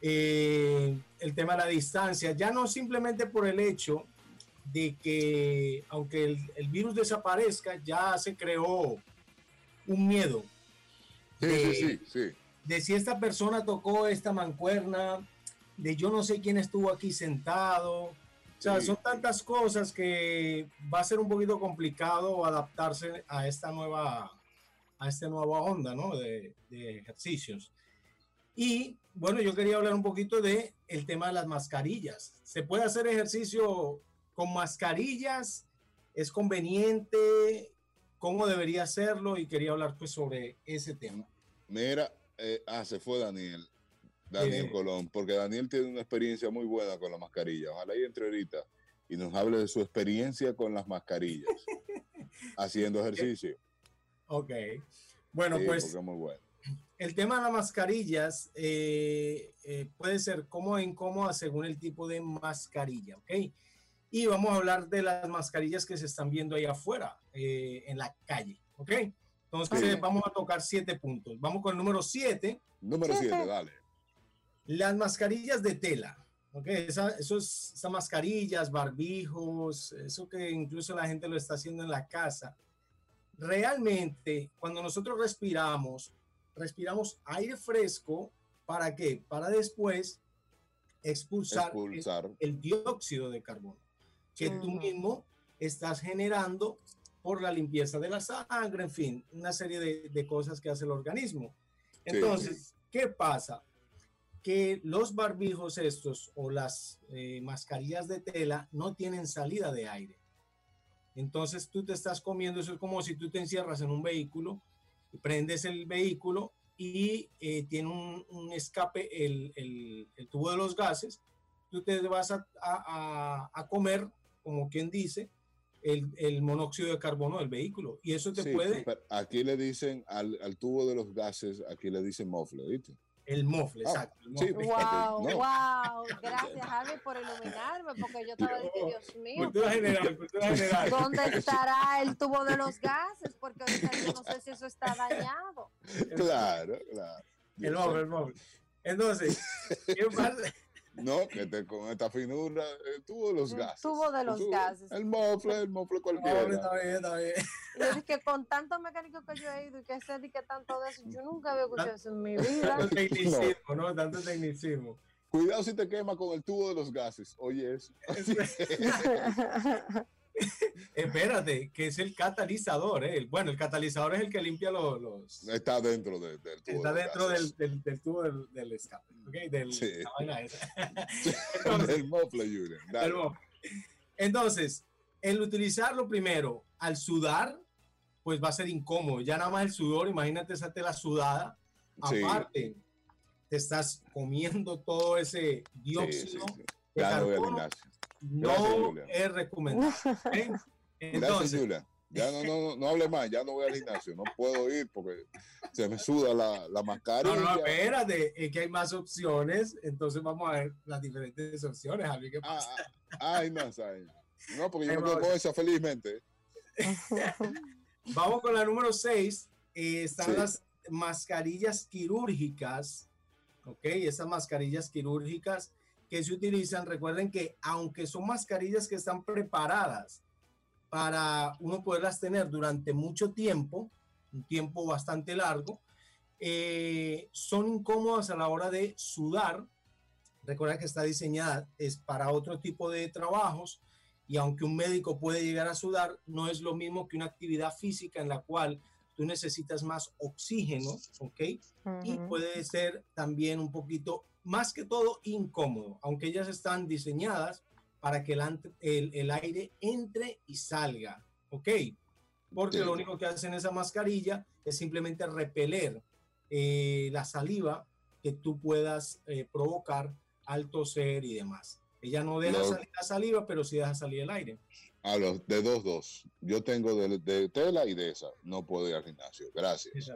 Eh, el tema de la distancia, ya no simplemente por el hecho de que aunque el, el virus desaparezca, ya se creó un miedo. Sí, sí, sí, sí de si esta persona tocó esta mancuerna, de yo no sé quién estuvo aquí sentado. O sea, son tantas cosas que va a ser un poquito complicado adaptarse a esta nueva, a esta nueva onda, ¿no? De, de ejercicios. Y bueno, yo quería hablar un poquito de el tema de las mascarillas. ¿Se puede hacer ejercicio con mascarillas? ¿Es conveniente? ¿Cómo debería hacerlo? Y quería hablar pues sobre ese tema. Mira, eh, ah, se fue Daniel. Daniel Eh. Colón, porque Daniel tiene una experiencia muy buena con la mascarilla. Ojalá y entre ahorita y nos hable de su experiencia con las mascarillas, [laughs] haciendo ejercicio. Ok. Bueno, Sí, pues muy bueno. el tema de las mascarillas eh, eh, puede ser cómoda e incómoda según el tipo de mascarilla, ¿ok? Y vamos a hablar de las mascarillas que se están viendo ahí afuera, eh, en la calle, ¿ok? Entonces Sí. vamos a tocar siete puntos. Vamos con el número siete, Número 7, dale. las mascarillas de tela. ¿ok? Esa, esos, esas mascarillas, barbijos, eso que incluso la gente lo está haciendo en la casa. Realmente, cuando nosotros respiramos, respiramos aire fresco, ¿para qué? Para después expulsar, el- Expulsar. El, dióxido de carbono que tú mismo estás generando por la limpieza de la sangre, en fin, una serie de, de cosas que hace el organismo. Sí. Entonces, ¿qué pasa? Que los barbijos estos o las eh, mascarillas de tela no tienen salida de aire. Entonces tú te estás comiendo, eso es como si tú te encierras en un vehículo, y prendes el vehículo y eh, tiene un, un escape, el, el- el tubo de los gases, tú te vas a- a comer, como quien dice, el, el monóxido de carbono del vehículo. Y eso te Sí, puede, aquí le dicen al, al tubo de los gases, aquí le dicen mofle, ¿viste? el mofle, Ah, exacto. el sí, mofle. Wow, No. wow. [laughs] Gracias, Javi, por iluminarme, porque yo estaba diciendo, Dios mío, Cultura general, cultura general. ¿dónde estará el tubo de los gases? Porque ahorita yo no sé si eso está dañado. [laughs] Claro, claro. El mofle, el mofle. Entonces, ¿qué [laughs] pasa? No, que te, con esta finura, el tubo de los El gases. tubo de El los tubo- gases. El mofle, el mofle Mofle, cualquiera. está bien, está bien. Yo dije, con tantos mecánicos que yo he ido y que sé de que tanto de eso, yo nunca había escuchado eso en mi vida. Tanto tecnicismo, ¿no? Tanto tecnicismo. Cuidado si te quema con el tubo de los gases. Oye, eso. [laughs] [laughs] Espérate, que es el catalizador, ¿eh? Bueno, el catalizador es el que limpia los... los- Está dentro de- del tubo. está dentro del, del, del tubo del, del escape, ¿ok? Del, Sí. la vaina esa. [laughs] Entonces, el mofle. Entonces, el utilizarlo primero al sudar, pues va a ser incómodo. Ya nada más el sudor, imagínate esa tela sudada. Sí. Aparte, te estás comiendo todo ese Sí, sí, dióxido sí. de carbono. No Gracias, es recomendable. Gracias, Entonces, Julia. Ya no, no, no, no hable más, ya no voy al gimnasio. No puedo ir porque se me suda la, la mascarilla. no, no, espérate, es que hay más opciones, entonces vamos a ver las diferentes opciones, Javi, ¿qué Ah, pasa? ah, ay, más, ay. No, porque yo vamos. con esa felizmente. [laughs] Vamos con la número 6, están Sí. las mascarillas quirúrgicas, ¿ok? Esas mascarillas quirúrgicas que se utilizan, recuerden que aunque son mascarillas que están preparadas para uno poderlas tener durante mucho tiempo, un tiempo bastante largo, eh, son incómodas a la hora de sudar. Recuerda que está diseñada es para otro tipo de trabajos y aunque un médico puede llegar a sudar, no es lo mismo que una actividad física en la cual tú necesitas más oxígeno, ¿ok? Y Ujú. puede ser también un poquito, más que todo, incómodo, aunque ellas están diseñadas para que el, el- el aire entre y salga, ¿ok? Porque Sí. lo único que hacen esa mascarilla es simplemente repeler eh, la saliva que tú puedas eh, provocar al toser y demás. Ella no deja salir la saliva, pero sí deja salir el aire. A los de dos, dos. Yo tengo de, de tela y de esa. No puedo ir al gimnasio. Gracias.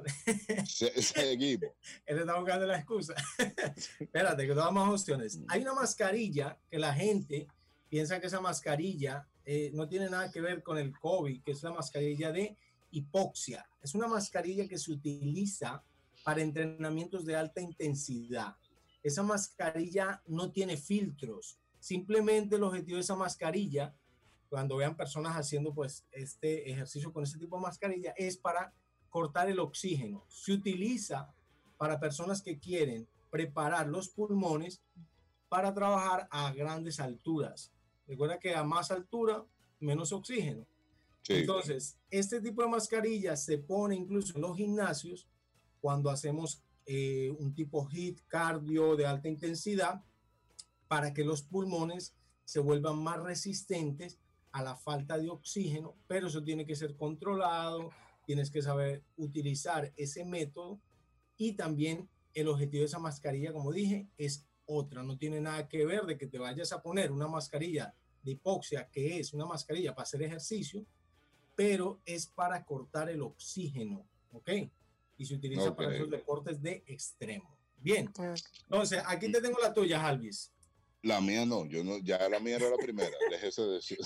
Se- seguimos. [laughs] Él está buscando la excusa. [laughs] Espérate, que todas más opciones. Hay una mascarilla que la gente piensa que esa mascarilla eh, no tiene nada que ver con el COVID, que es la mascarilla de hipoxia. Es una mascarilla que se utiliza para entrenamientos de alta intensidad. Esa mascarilla no tiene filtros. Simplemente el objetivo de esa mascarilla, cuando vean personas haciendo pues este ejercicio con ese tipo de mascarilla, es para cortar el oxígeno. Se utiliza para personas que quieren preparar los pulmones para trabajar a grandes alturas. Recuerda que a más altura, menos oxígeno. Entonces, este tipo de mascarillas se pone incluso en los gimnasios cuando hacemos eh, un tipo HIT cardio de alta intensidad para que los pulmones se vuelvan más resistentes a la falta de oxígeno, pero eso tiene que ser controlado, tienes que saber utilizar ese método y también el objetivo de esa mascarilla, como dije, es otra, no tiene nada que ver de que te vayas a poner una mascarilla de hipoxia, que es una mascarilla para hacer ejercicio, pero es para cortar el oxígeno, ¿ok? Y se utiliza para esos deportes de extremo. Bien, entonces aquí te tengo la tuya, Alvis. La mía no, yo no, ya la mía era la primera, [laughs] déjese decir.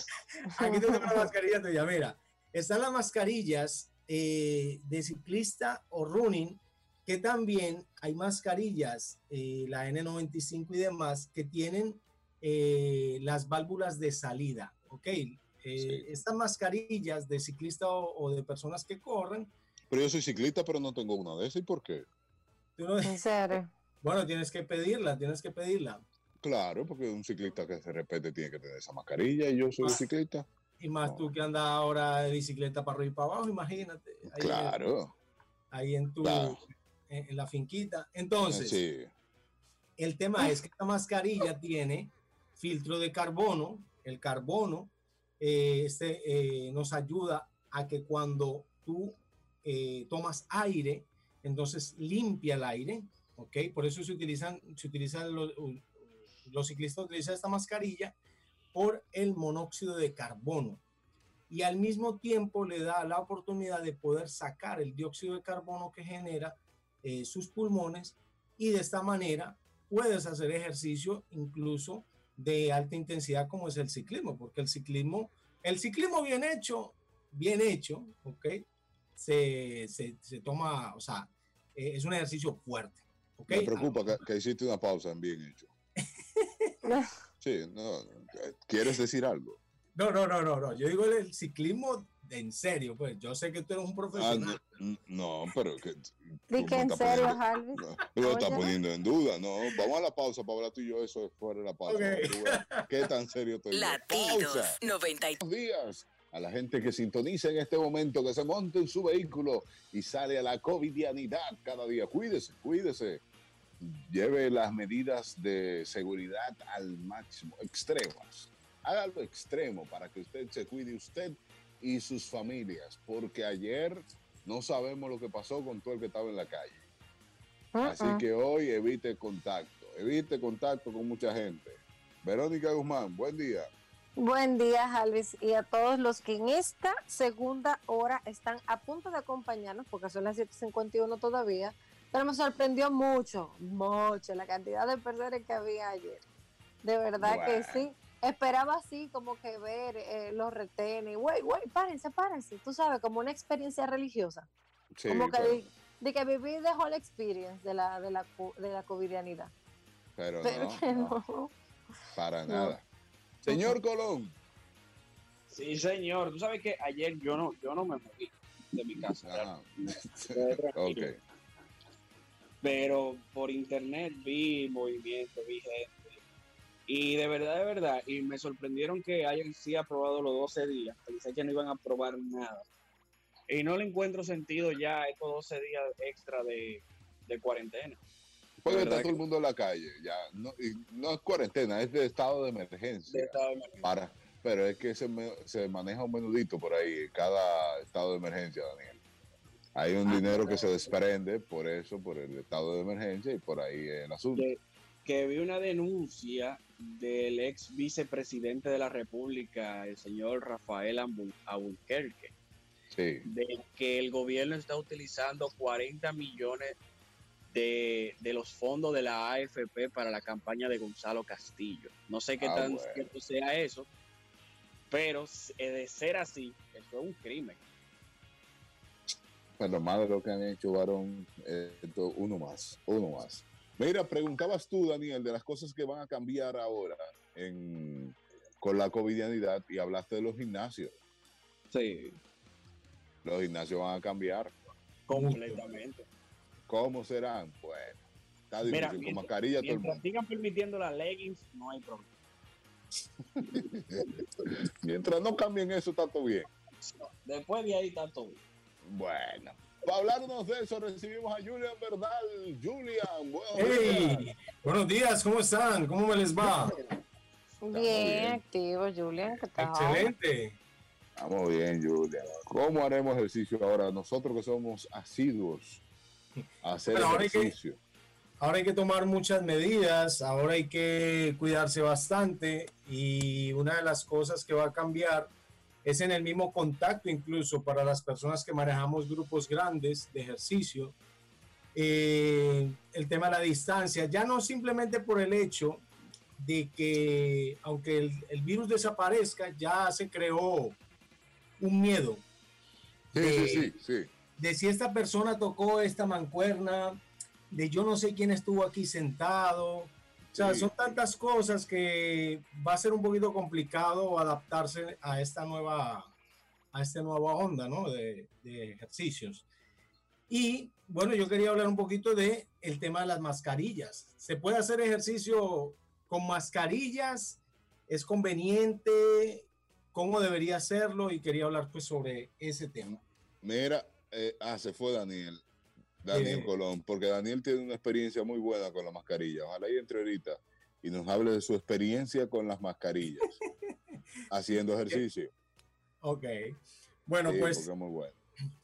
Aquí te tengo la mascarilla tuya, mira, están las mascarillas eh, de ciclista o running, que también hay mascarillas, eh, la N95 y demás, que tienen eh, las válvulas de salida, ¿ok? Eh, estas mascarillas de ciclista o, de personas que corren. Pero yo soy ciclista, pero no tengo una de esas. ¿Y por qué? ¿En serio? [laughs] Bueno, tienes que pedirla, tienes que pedirla. Claro, porque un ciclista que se repete tiene que tener esa mascarilla y yo soy ciclista. Y más tú que andas ahora de bicicleta para arriba y para abajo, imagínate. claro. ahí en tu, en, la finquita. Entonces, el tema es que esta mascarilla tiene filtro de carbono. El carbono eh, este, eh, nos ayuda a que cuando tú eh, tomas aire, entonces limpia el aire, ¿ok? Por eso se utilizan, se utilizan los, los ciclistas utilizan esta mascarilla por el monóxido de carbono y al mismo tiempo le da la oportunidad de poder sacar el dióxido de carbono que genera sus pulmones y de esta manera puedes hacer ejercicio incluso de alta intensidad como es el ciclismo, porque el ciclismo, el ciclismo bien hecho, bien hecho, ¿ok? Se, se, se toma, o sea, eh, es un ejercicio fuerte. ¿okay? Me preocupa que, hiciste una pausa en bien hecho. Sí, no, ¿quieres decir algo? No, no, no, no, no. Yo digo el ciclismo en serio, pues yo sé que tú eres un profesional. Ah, no, pero que. Dije en serio, Harvey. No, lo estás poniendo en duda, no. Vamos a la pausa para hablar tú y yo eso fuera de la pausa. ¿Qué tan serio estoy? Latidos 93 días a la gente que sintoniza en este momento, que se monte en su vehículo y sale a la covidianidad cada día. Cuídese, cuídese. Lleve las medidas de seguridad al máximo, extremas. Hágalo extremo para que usted se cuide usted y sus familias, porque ayer no sabemos lo que pasó con todo el que estaba en la calle. Así que hoy evite contacto, evite contacto con mucha gente. Verónica Guzmán, buen día. Buen día, Alves, y a todos los que en esta segunda hora están a punto de acompañarnos, porque son las 7:51 todavía, pero me sorprendió mucho, mucho la cantidad de personas que había ayer. De verdad que sí esperaba así como que ver eh, los retenes, güey, güey, párense, párense, tú sabes, como una experiencia religiosa. como que de, que viví the whole experience de la, de la, de la covidianidad. Pero, [laughs] no, para nada. Señor Colón. Sí, señor. Tú sabes que ayer yo no, yo no me moví de mi casa. [laughs] Pero por internet vi movimiento, vi gente y de verdad, de verdad, y me sorprendieron que hayan sí aprobado los 12 días. Pensé que no iban a aprobar nada. Y no le encuentro sentido ya estos 12 días extra de, cuarentena. Puede estar todo el mundo en la calle, ya. No, no es cuarentena, es de estado de emergencia. Para, pero es que se, se maneja un menudito por ahí, cada estado de emergencia, Daniel. Hay un ah, dinero que se desprende por eso, por el estado de emergencia y por ahí el asunto. que vi una denuncia del ex vicepresidente de la República, el señor Rafael Albuquerque, de que el gobierno está utilizando 40 millones de, los fondos de la AFP para la campaña de Gonzalo Castillo. No sé qué ah, tan cierto sea eso, pero de ser así, eso es un crimen. Bueno, más de lo que han hecho, varón, eh, uno más, uno más. Mira, preguntabas tú, Daniel, de las cosas que van a cambiar ahora con la covidianidad y hablaste de los gimnasios. Sí. Los gimnasios van a cambiar. Completamente. ¿Cómo serán? Bueno, Está difícil, Mira, con mientras- mascarilla todo el Mientras mundo. sigan permitiendo las leggings, no hay problema. [laughs] Mientras no cambien eso, está todo bien. Después de ahí está todo. Bueno, para hablarnos de eso, recibimos a Julian Bernal. Julian, buenos Hey, días. buenos días, ¿cómo están? ¿Cómo me les va? Bien, bien. activo, Julian. ¿qué tal? Excelente. Estamos bien, Julian. ¿Cómo haremos ejercicio ahora? Nosotros que somos asiduos a hacer Bueno, ahora hay que- ejercicio. Ahora hay que tomar muchas medidas, ahora hay que cuidarse bastante y una de las cosas que va a cambiar es en el mismo contacto incluso para las personas que manejamos grupos grandes de ejercicio. Eh, el tema de la distancia, ya no simplemente por el hecho de que aunque el, el virus desaparezca, ya se creó un miedo Sí, de- sí, sí, sí. de si esta persona tocó esta mancuerna, de yo no sé quién estuvo aquí sentado. O sea, Sí. son tantas cosas que va a ser un poquito complicado adaptarse a esta nueva, a esta nueva onda, ¿no? De, de ejercicios. Y bueno, yo quería hablar un poquito de el tema de las mascarillas. ¿Se puede hacer ejercicio con mascarillas? ¿Es conveniente? ¿Cómo debería hacerlo? Y quería hablar pues sobre ese tema. Mira, eh, ah, se fue Daniel. Daniel Eh. Colón, porque Daniel tiene una experiencia muy buena con la mascarilla. Ojalá y entre ahorita y nos hable de su experiencia con las mascarillas, [laughs] haciendo ejercicio. Ok. Bueno, Sí, pues muy bueno.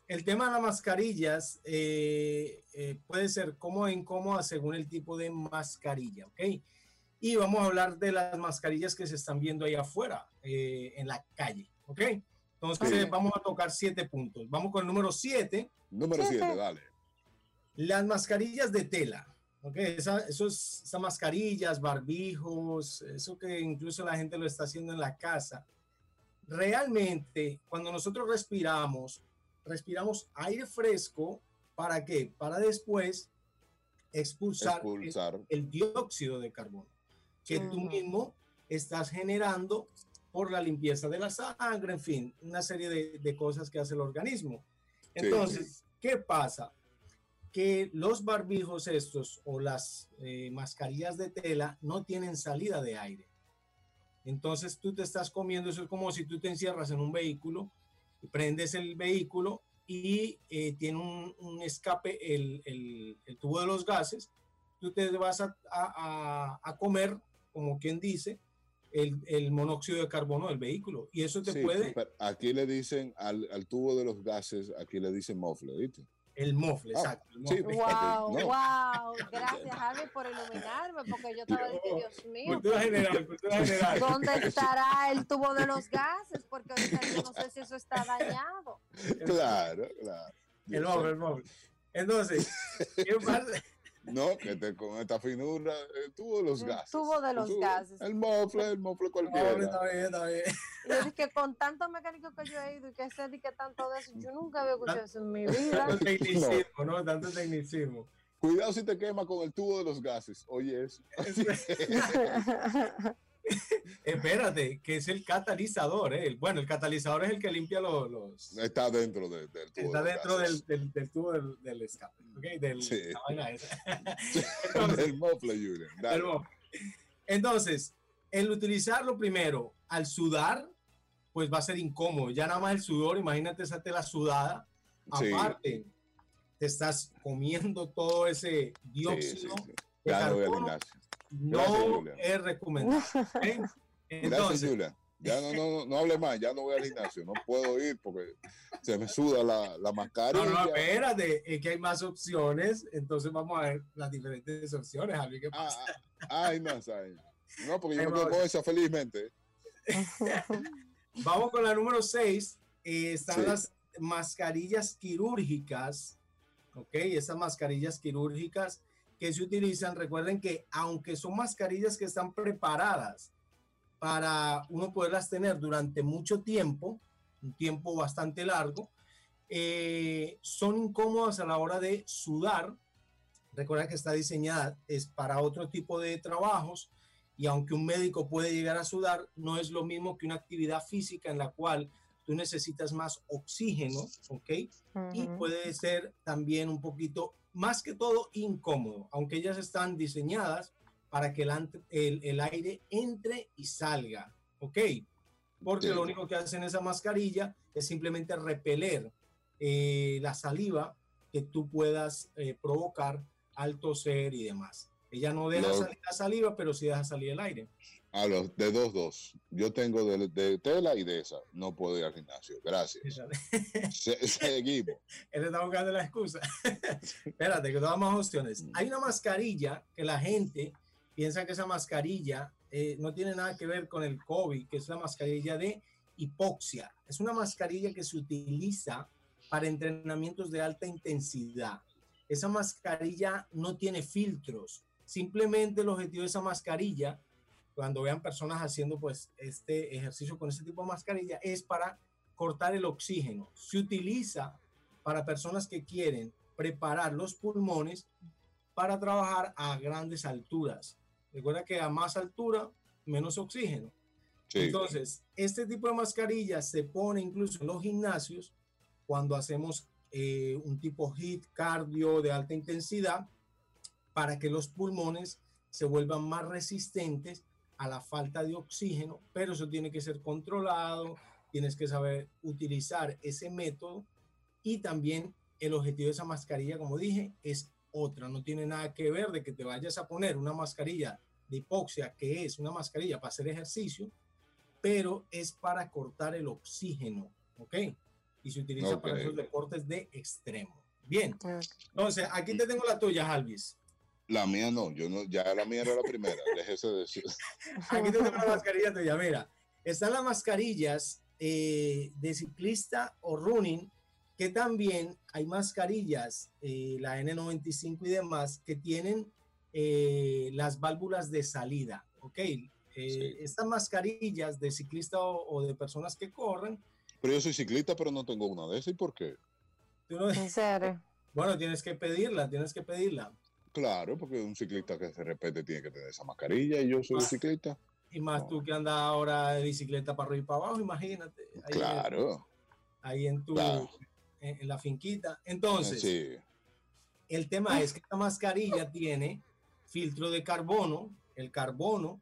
el tema de las mascarillas eh, eh, puede ser cómoda e incómoda según el tipo de mascarilla, ¿ok? Y vamos a hablar de las mascarillas que se están viendo ahí afuera, eh, en la calle, ¿ok? Entonces Sí. vamos a tocar siete puntos. Vamos con el número siete, Número 7, dale. Las mascarillas de tela. ¿ok? Esa, esos, esas mascarillas, barbijos, eso que incluso la gente lo está haciendo en la casa. Realmente, cuando nosotros respiramos, respiramos aire fresco, ¿para qué? Para después expulsar, el- Expulsar. el, dióxido de carbono que tú mismo estás generando por la limpieza de la sangre, en fin, una serie de, de cosas que hace el organismo. Sí, Entonces, ¿qué pasa? Que los barbijos estos o las eh, mascarillas de tela no tienen salida de aire. Entonces tú te estás comiendo, eso es como si tú te encierras en un vehículo, prendes el vehículo y eh, tiene un, un escape, el, el- el tubo de los gases, tú te vas a, a- comer, como quien dice, el, el monóxido de carbono del vehículo. Y eso te Sí, puede, aquí le dicen al, al tubo de los gases, aquí le dicen mofle, ¿viste? El mofle, Ah, exacto. el sí, mofle. Wow, [laughs] No. wow. Gracias, Javi, por iluminarme, porque yo estaba diciendo, Dios mío. Cultura general, cultura general. ¿Dónde estará el tubo de los gases? Porque ahorita yo no sé si eso está dañado. Claro, claro. El mofle, el mofle. Entonces, ¿qué pasa? No, que te, con esta finura, el tubo de los El gases. tubo de El los tubo- gases. El mofle, el mofle El cualquiera. está bien, está bien. Y yo dije, con tanto mecánico que yo he ido y que sé de que tanto de eso, yo nunca había escuchado eso en mi vida. Tanto tecnicismo, ¿no? Tanto tecnicismo. Cuidado si te quema con el tubo de los gases. Oye, eso. [laughs] [laughs] [laughs] Espérate, que es el catalizador, ¿eh? El- Bueno, el catalizador es el que limpia los... los- Está dentro de- del tubo. está de dentro del, del, del tubo del, del escape, ¿ok? Del, Sí. [laughs] Entonces, el mofle, Julian. El. Entonces, el utilizarlo primero al sudar, pues va a ser incómodo. Ya nada más el sudor, imagínate esa tela sudada. Sí. Aparte, te estás comiendo todo ese Sí, sí, dióxido sí. De Ya no voy al carbono. gimnasio. Gracias, No es recomendable. [laughs] Gracias, Entonces, Julian. Ya no, no, no, no hable más, ya no voy al gimnasio. No puedo ir porque se me suda la, la mascarilla. no, no, espérate, es que hay más opciones, entonces vamos a ver las diferentes opciones, Javi, ¿qué Ah, pasa? ah, ay, más, ay. No, porque yo va. con esa felizmente. [laughs] Vamos con la número 6, están Sí. las mascarillas quirúrgicas, ¿ok? Esas mascarillas quirúrgicas que se utilizan, recuerden que aunque son mascarillas que están preparadas para uno poderlas tener durante mucho tiempo, un tiempo bastante largo, eh, son incómodas a la hora de sudar. Recuerda que está diseñada es para otro tipo de trabajos y aunque un médico puede llegar a sudar, no es lo mismo que una actividad física en la cual tú necesitas más oxígeno, ¿ok? Y puede ser también un poquito más que todo incómodo, aunque ellas están diseñadas para que el, el, aire entre y salga, ¿ok? Porque lo único que hacen esa mascarilla es simplemente repeler eh, la saliva que tú puedas eh, provocar al toser y demás. Ella no deja salir la saliva, pero sí deja salir el aire. A los de dos, dos. Yo tengo de, tela y de esa. No puedo ir al gimnasio. Gracias. seguimos. [laughs] Él está buscando la excusa. [laughs] Espérate, que damos más opciones. Mm. Hay una mascarilla que la gente piensa que esa mascarilla eh, no tiene nada que ver con el COVID, que es la mascarilla de hipoxia. Es una mascarilla que se utiliza para entrenamientos de alta intensidad. Esa mascarilla no tiene filtros. Simplemente el objetivo de esa mascarilla, cuando vean personas haciendo pues este ejercicio con ese tipo de mascarilla, es para cortar el oxígeno. Se utiliza para personas que quieren preparar los pulmones para trabajar a grandes alturas. Recuerda que a más altura, menos oxígeno. Entonces, este tipo de mascarilla se pone incluso en los gimnasios cuando hacemos eh, un tipo HIT cardio de alta intensidad para que los pulmones se vuelvan más resistentes a la falta de oxígeno, pero eso tiene que ser controlado, tienes que saber utilizar ese método y también el objetivo de esa mascarilla, como dije, es otra, no tiene nada que ver de que te vayas a poner una mascarilla de hipoxia, que es una mascarilla para hacer ejercicio, pero es para cortar el oxígeno, ¿ok? y se utiliza para esos deportes de extremo. Bien, entonces aquí te tengo la tuya, Alvis. La mía no, yo no, ya la mía era la primera, [laughs] déjese decir. Aquí te tengo la mascarilla tuya, mira, están las mascarillas eh, de ciclista o running, que también hay mascarillas, eh, la N95 y demás, que tienen eh, las válvulas de salida, ¿ok? Estas mascarillas de ciclista o de personas que corren, pero yo soy ciclista, pero no tengo una de esas. ¿Y por qué? ¿En serio? [laughs] Bueno, tienes que pedirla, tienes que pedirla. Claro, porque un ciclista que se repete tiene que tener esa mascarilla y yo soy ciclista. Y más tú que andas ahora de bicicleta para arriba y para abajo, imagínate. claro. ahí en tu, en, la finquita. Entonces, sí. el tema es que esta mascarilla tiene filtro de carbono. El carbono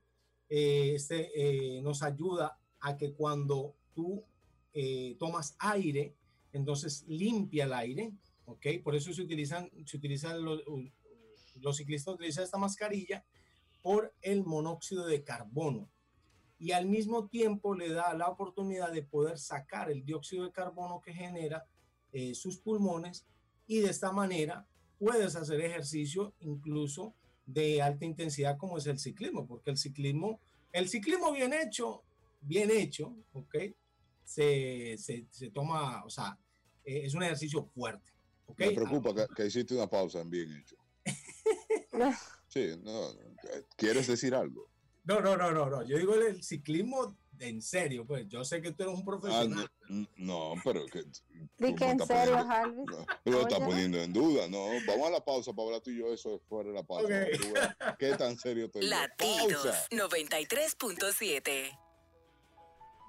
eh, este, eh, nos ayuda a que cuando tú eh, tomas aire, entonces limpia el aire, ¿ok? Por eso se utilizan, se utilizan los, los ciclistas utilizan esta mascarilla por el monóxido de carbono y al mismo tiempo le da la oportunidad de poder sacar el dióxido de carbono que genera eh, sus pulmones y de esta manera puedes hacer ejercicio incluso de alta intensidad como es el ciclismo, porque el ciclismo, el ciclismo bien hecho, bien hecho, ¿ok? se, se, toma, o sea, eh, es un ejercicio fuerte. ¿okay? Me preocupa que, hiciste una pausa en bien hecho. Sí, no, ¿quieres decir algo? No, no, no, no, no. Yo digo el, ciclismo en serio, pues yo sé que tú eres un profesional. Ah, no, pero que. en serio, Harvey. lo está poniendo en duda, no. Vamos a la pausa para hablar tú y yo, eso es fuera de la pausa. ¿Qué tan serio estoy? Latidos 93.7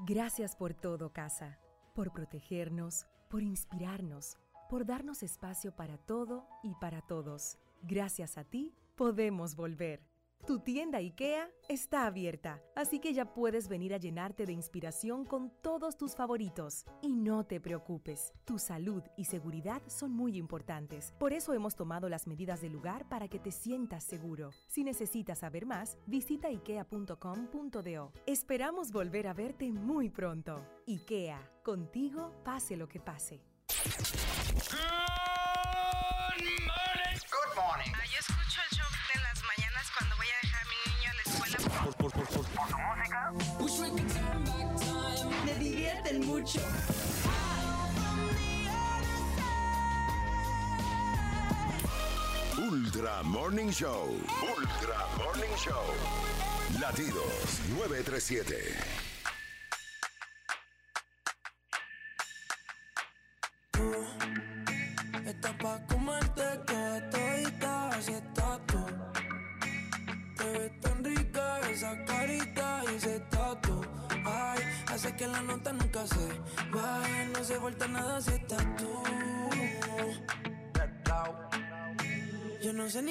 Gracias por todo, casa, por protegernos, por inspirarnos, por darnos espacio para todo y para todos. Gracias a ti, podemos volver. Tu tienda IKEA está abierta, así que ya puedes venir a llenarte de inspiración con todos tus favoritos. Y no te preocupes, tu salud y seguridad son muy importantes. Por eso hemos tomado las medidas del lugar para que te sientas seguro. Si necesitas saber más, visita ikea.com.do. Esperamos volver a verte muy pronto. IKEA, contigo pase lo que pase. Morning. Yo escucho el show de las mañanas cuando voy a dejar a mi niño a la escuela. Por, por, por, por, música. Me divierten mucho. Ultra Morning Show. Ultra Morning Show. Latidos 937.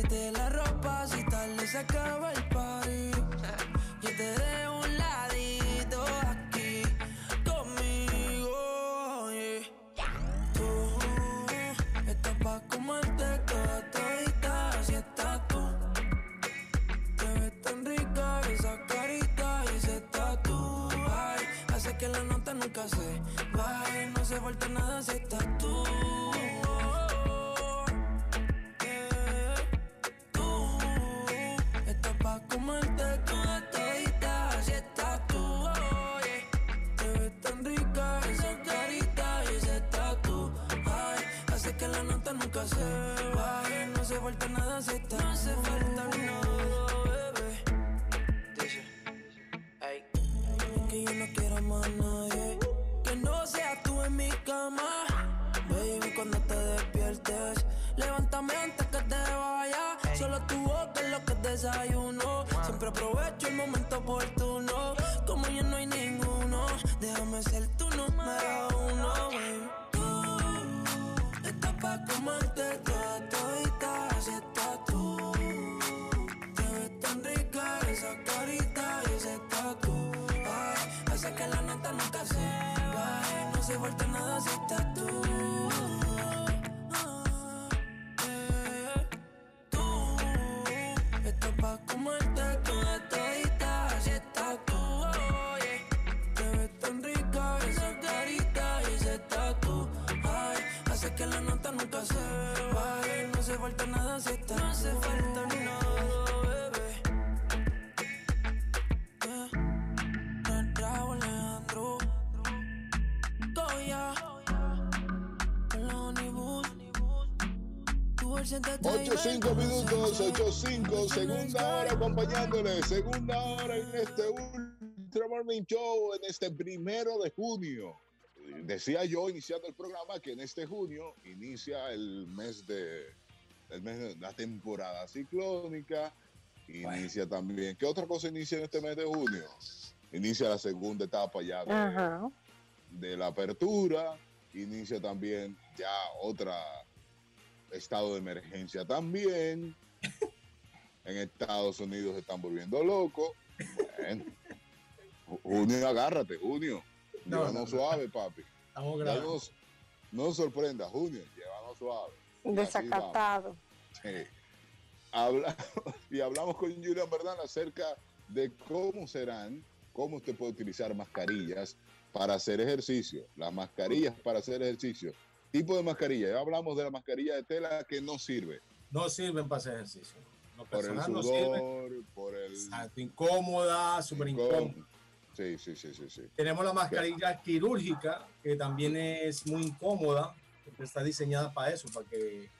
Tráete la ropa si tal se acaba el party. [laughs] Yo te dejo un ladito aquí conmigo. yeah. Tú estás pa' comerte toda todita si estás tú. Te ves tan rica esa carita y ese tatu. Ay, hace que la nota nunca se baje. No se falta nada si estás tú. Nunca se baje. No se falta nada si estás No se falta nada, bebé. Dice, ey. Que yo no quiero más nadie. Que no seas tú en mi cama. Baby, cuando te despiertes, levántame antes que te vaya. Solo tu boca es lo que desayuno. Siempre aprovecho el momento oportuno. Como ya no hay ninguno, déjame ser tu número uno, baby. Estás pa' comerte toda todita, si estás tú. Te ves tan rica esa carita y ese tatu. Ay, hace que la nota nunca se baje. No se falta nada si estás tú. Que la nota nunca se baje. No se falta nada si estás No se falta nada, bebé. Eh, Raúl Alejandro. Goya. Con la Honeywood. Tu versión te trae 8-5 minutos, 8-5, segunda hora acompañándole, segunda hora en este Ultra Morning Show, en este primero de junio. Decía yo iniciando el programa que en este junio inicia el mes de, el mes de la temporada ciclónica, inicia también, ¿qué otra cosa inicia en este mes de junio? Inicia la segunda etapa ya de, Ajá. de la apertura, inicia también ya otra estado de emergencia también. [laughs] En Estados Unidos se están volviendo locos. Bueno, junio, agárrate, junio. No, llévanos no, no. suave, papi. Estamos graves. nos- no sorprenda, junio, llévanos suave. Desacatado. Sí. Habla- [laughs] y hablamos con Julian Bernal acerca de cómo serán, cómo usted puede utilizar mascarillas para hacer ejercicio. Las mascarillas para hacer ejercicio. Tipo de mascarilla. Ya hablamos de la mascarilla de tela que no sirve. No sirven para hacer ejercicio. Lo Por el personal no sirve. sudor, por el... Exacto, incómoda, súper incómoda. Sí, sí, sí, sí, sí. Tenemos la mascarilla quirúrgica, que también es muy incómoda, porque está diseñada para eso, para que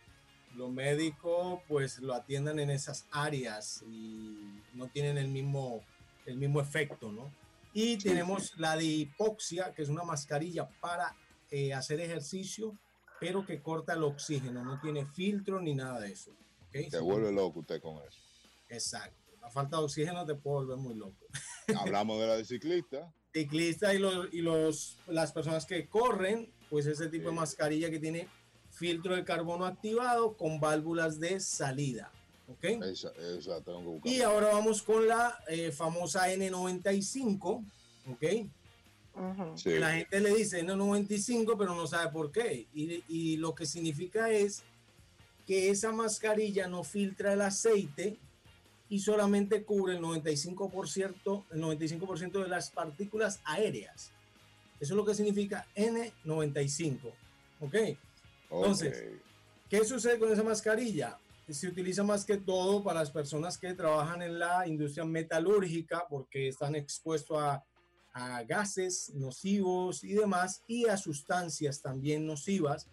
los médicos pues lo atiendan en esas áreas y no tienen el mismo, el mismo efecto, ¿no? Y tenemos la de hipoxia, que es una mascarilla para eh, hacer ejercicio, pero que corta el oxígeno, no tiene filtro ni nada de eso. ¿ok? Se vuelve loco usted con eso. Exacto. La falta de oxígeno te puede volver muy loco. [laughs] Hablamos de la de ciclista. Ciclistas y, los, y los, las personas que corren, pues ese tipo de mascarilla que tiene filtro de carbono activado con válvulas de salida. ¿Ok? Esa, esa tengo que buscar. Y ahora vamos con la eh, famosa N95. ¿Ok? Sí. Que La gente le dice N95, pero no sabe por qué. Y, y lo que significa es que esa mascarilla no filtra el aceite y solamente cubre el 95%, el 95% de las partículas aéreas. Eso es lo que significa N95. ¿Ok? Entonces. ¿qué sucede con esa mascarilla? Se utiliza más que todo para las personas que trabajan en la industria metalúrgica porque están expuestos a, a gases nocivos y demás y a sustancias también nocivas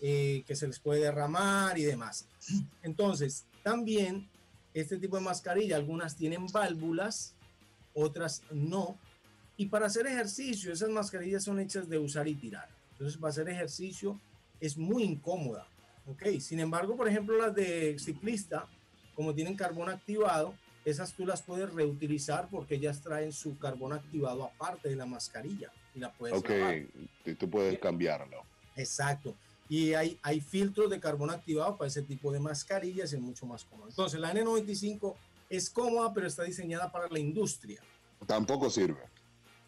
eh, que se les puede derramar y demás. [clears throat] Entonces, También este tipo de mascarilla, algunas tienen válvulas, otras no. Y para hacer ejercicio, esas mascarillas son hechas de usar y tirar. Entonces, para hacer ejercicio es muy incómoda. ¿ok? Sin embargo, por ejemplo, las de ciclista, como tienen carbón activado, esas tú las puedes reutilizar porque ellas traen su carbón activado aparte de la mascarilla y la puedes Ok, lavar. tú puedes cambiarlo. Exacto. Y hay, hay filtros de carbón activado para ese tipo de mascarillas y es mucho más cómodo. Entonces, la N95 es cómoda, pero está diseñada para la industria. Tampoco sirve.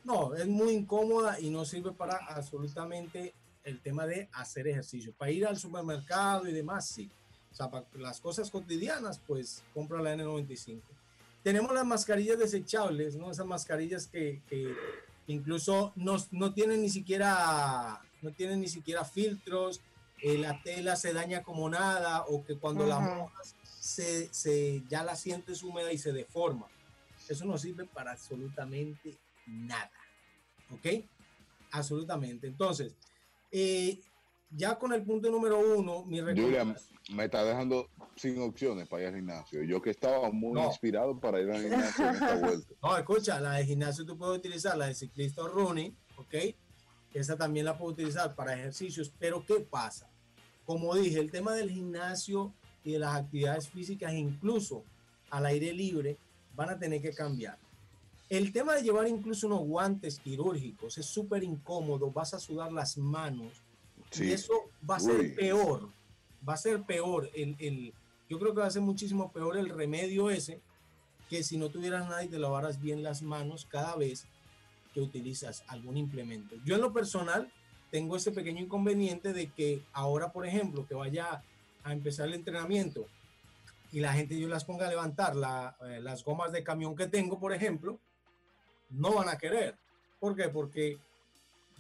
No, es muy incómoda y no sirve para absolutamente el tema de hacer ejercicio. Para ir al supermercado y demás, sí. O sea, para las cosas cotidianas, pues compra la N95. Tenemos las mascarillas desechables, ¿no? Esas mascarillas que, que incluso no, no tienen ni siquiera, no tienen ni siquiera filtros, eh, la tela se daña como nada, o que cuando la Ujú. mojas se, se- ya la sientes húmeda y se deforma. Eso no sirve para absolutamente nada. ¿Ok? Absolutamente. Entonces, eh, ya con el punto número uno, mi Julia, me está dejando sin opciones para ir al gimnasio. Yo que estaba muy No. inspirado para ir al gimnasio en esta vuelta. [laughs] No, escucha, la de gimnasio tú puedes utilizar, la de ciclista o running, ¿ok? Esa también la puedo utilizar para ejercicios, pero ¿qué pasa? Como dije, el tema del gimnasio y de las actividades físicas, incluso al aire libre, van a tener que cambiar. El tema de llevar incluso unos guantes quirúrgicos es súper incómodo, vas a sudar las manos y Sí. eso va a ser Uy. peor, va a ser peor. El, el- yo creo que va a ser muchísimo peor el remedio ese que si no tuvieras nada y te lavaras bien las manos cada vez que utilizas algún implemento. Yo en lo personal tengo ese pequeño inconveniente de que ahora, por ejemplo, que vaya a empezar el entrenamiento y la gente yo las ponga a levantar eh, las gomas de camión que tengo, por ejemplo, no van a querer. ¿Por qué? Porque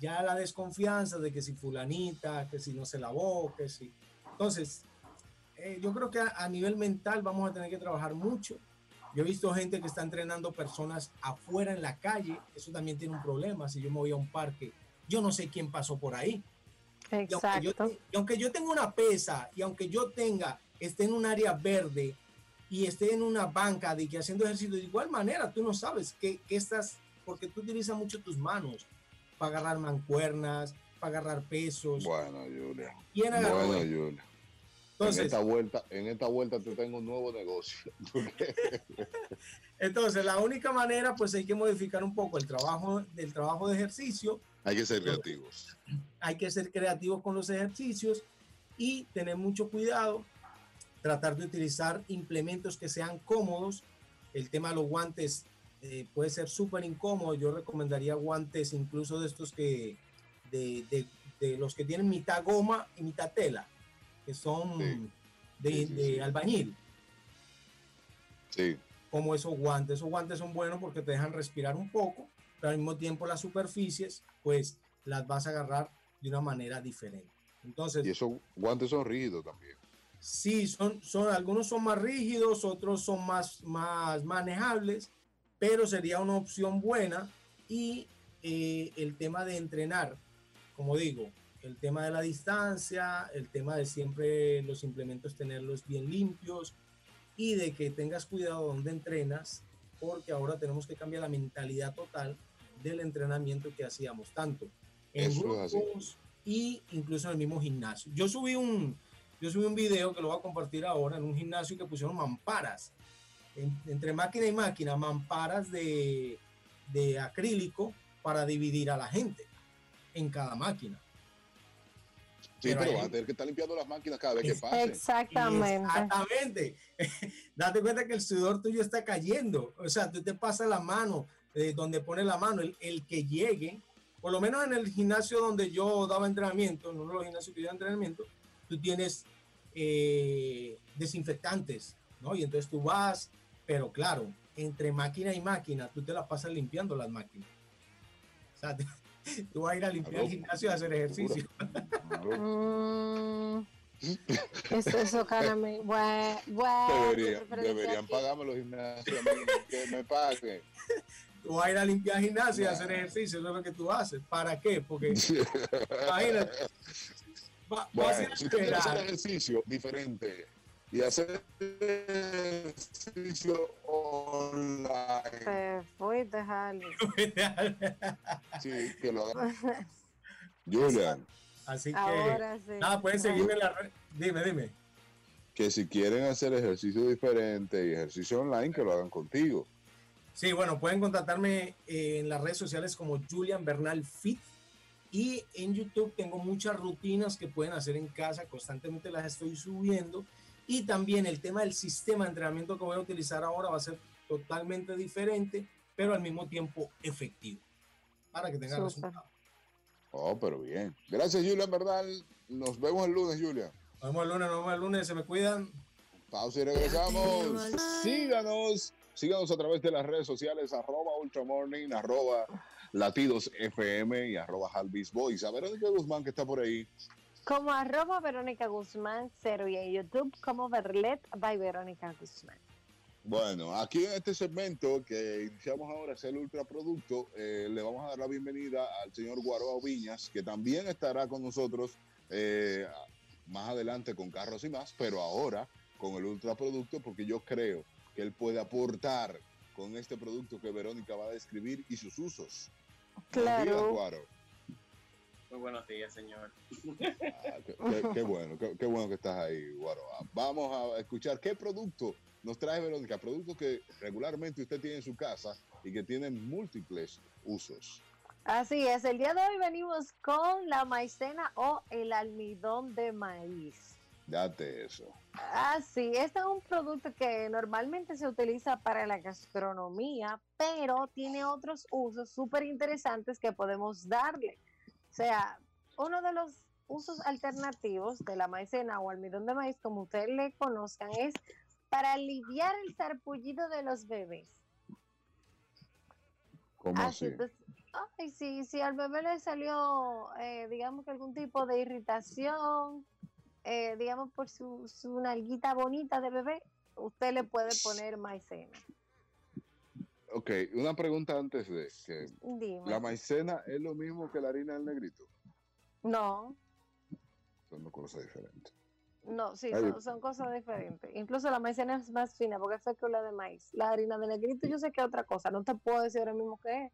ya la desconfianza de que si fulanita, que si no se lavó, que si... Entonces, eh, yo creo que a, a nivel mental vamos a tener que trabajar mucho. Yo he visto gente que está entrenando personas afuera en la calle, eso también tiene un problema. Si yo me voy a un parque, yo no sé quién pasó por ahí. Y aunque, yo, Exacto. y aunque yo tenga una pesa y aunque yo tenga, esté en un área verde y esté en una banca de que haciendo ejercicio, de igual manera tú no sabes que, que estás, porque tú utilizas mucho tus manos para agarrar mancuernas, para agarrar pesos. Bueno, Julia. ¿Quién agarró Bueno, eso? Julia. Entonces- en esta vuelta, en esta vuelta te tengo un nuevo negocio. [laughs] Entonces, la única manera, pues hay que modificar un poco el trabajo del trabajo de ejercicio. Hay que ser creativos. Hay que ser creativos con los ejercicios y tener mucho cuidado. Tratar de utilizar implementos que sean cómodos. El tema de los guantes eh, puede ser súper incómodo. Yo recomendaría guantes incluso de estos que, de, de- de los que tienen mitad goma y mitad tela, que son Sí. de, Sí, sí, de albañil Sí. como esos guantes. Esos guantes son buenos porque te dejan respirar un poco, pero al mismo tiempo las superficies, pues las vas a agarrar de una manera diferente. Entonces, Y esos guantes son rígidos también. sí, son, son, algunos son más rígidos, otros son más, más manejables, pero sería una opción buena. Y eh, el tema de entrenar, como digo, el tema de la distancia, el tema de siempre los implementos tenerlos bien limpios y de que tengas cuidado donde entrenas, porque ahora tenemos que cambiar la mentalidad total del entrenamiento que hacíamos, tanto en Eso grupos y incluso en el mismo gimnasio. Yo subí un, yo subí un video que lo voy a compartir ahora en un gimnasio que pusieron mamparas, en- entre máquina y máquina, mamparas de, de acrílico para dividir a la gente en cada máquina. Sí, Pero pero van a tener que estar limpiando las máquinas cada vez que pase. Exactamente. Exactamente. [laughs] Date cuenta que el sudor tuyo está cayendo. O sea, tú te pasas la mano eh, donde pone la mano. El, el que llegue, por lo menos en el gimnasio donde yo daba entrenamiento, en uno de los gimnasios que yo daba entrenamiento, tú tienes eh, desinfectantes, ¿no? Y entonces tú vas, pero claro, entre máquina y máquina, tú te la pasas limpiando las máquinas. O sea, [laughs] tú vas a ir a limpiar el gimnasio y a hacer ejercicio. Mm, eso, eso, [laughs] me. Bueno, bueno, Deberían, pagarme los gimnasios a mí, que me paguen. [laughs] tú vas a ir a limpiar gimnasio y a hacer ejercicio, eso es lo que tú haces. ¿Para qué? Porque [laughs] imagínate, va- vas a ir Bueno, a si quieres hacer ejercicio diferente, y hacer ejercicio online. Te fuiste, Harley. [laughs] Sí, que lo hagan. Julian, Así que, Ahora sí. nada, pueden seguirme en la red. Dime, dime. que si quieren hacer ejercicio diferente y ejercicio online, que lo hagan contigo. Sí, bueno, pueden contactarme en las redes sociales como Julian Bernal Fit y en YouTube tengo muchas rutinas que pueden hacer en casa, constantemente las estoy subiendo y también el tema del sistema de entrenamiento que voy a utilizar ahora va a ser totalmente diferente, pero al mismo tiempo efectivo, para que tengan resultados. Oh, pero bien. Gracias, Julian Bernal. Nos vemos el lunes, Julian. Nos vemos el lunes, nos vemos el lunes, se me cuidan. Pausa y regresamos. Síganos, síganos a través de las redes sociales, arroba ultramorning, arroba latidos FM y arroba Halvis Boys. A Verónica Guzmán que está por ahí. Como arroba Verónica Guzmán cero y en YouTube como Verlet by Verónica Guzmán. Bueno, aquí en este segmento que iniciamos ahora, es el ultraproducto, eh, le vamos a dar la bienvenida al señor Guaroa Viñas, que también estará con nosotros eh, más adelante con Carros y más, pero ahora con el ultraproducto, porque yo creo que él puede aportar con este producto que Verónica va a describir y sus usos. Buenos días, Claro. Guaro. Muy buenos días, señor. Ah, qué, qué- qué bueno, qué, qué bueno que estás ahí, Guaroa. Vamos a escuchar qué producto nos trae Verónica, productos que regularmente usted tiene en su casa y que tienen múltiples usos. Así es, el día de hoy venimos con la maicena o el almidón de maíz. Date eso. Así, este es un producto que normalmente se utiliza para la gastronomía, pero tiene otros usos súper interesantes que podemos darle. O sea, uno de los usos alternativos de la maicena o almidón de maíz, como ustedes le conozcan, es para aliviar el sarpullido de los bebés. ¿Cómo Así, entonces, ay, sí, si al bebé le salió, eh, digamos que algún tipo de irritación, eh, digamos por su, su nalguita bonita de bebé, usted le puede poner maicena. Ok, una pregunta antes de que Dime. la maicena es lo mismo que la harina del negrito. No, Son dos cosas diferentes. no, sí, son cosas diferentes. Incluso la maicena es más fina porque es fécula de maíz. La harina de negrito yo sé que es otra cosa, no te puedo decir ahora mismo qué es,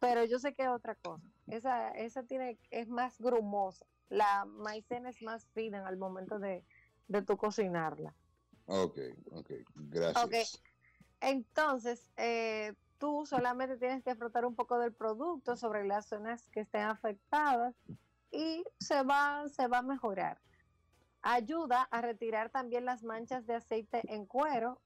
pero yo sé que es otra cosa. Esa, esa tiene, es más grumosa. La maicena es más fina al momento de, de tu cocinarla. Ok, ok, gracias. Ok, entonces eh, tú solamente tienes que frotar un poco del producto sobre las zonas que estén afectadas y se va, se va a mejorar. Ayuda a retirar también las manchas de aceite en cuero.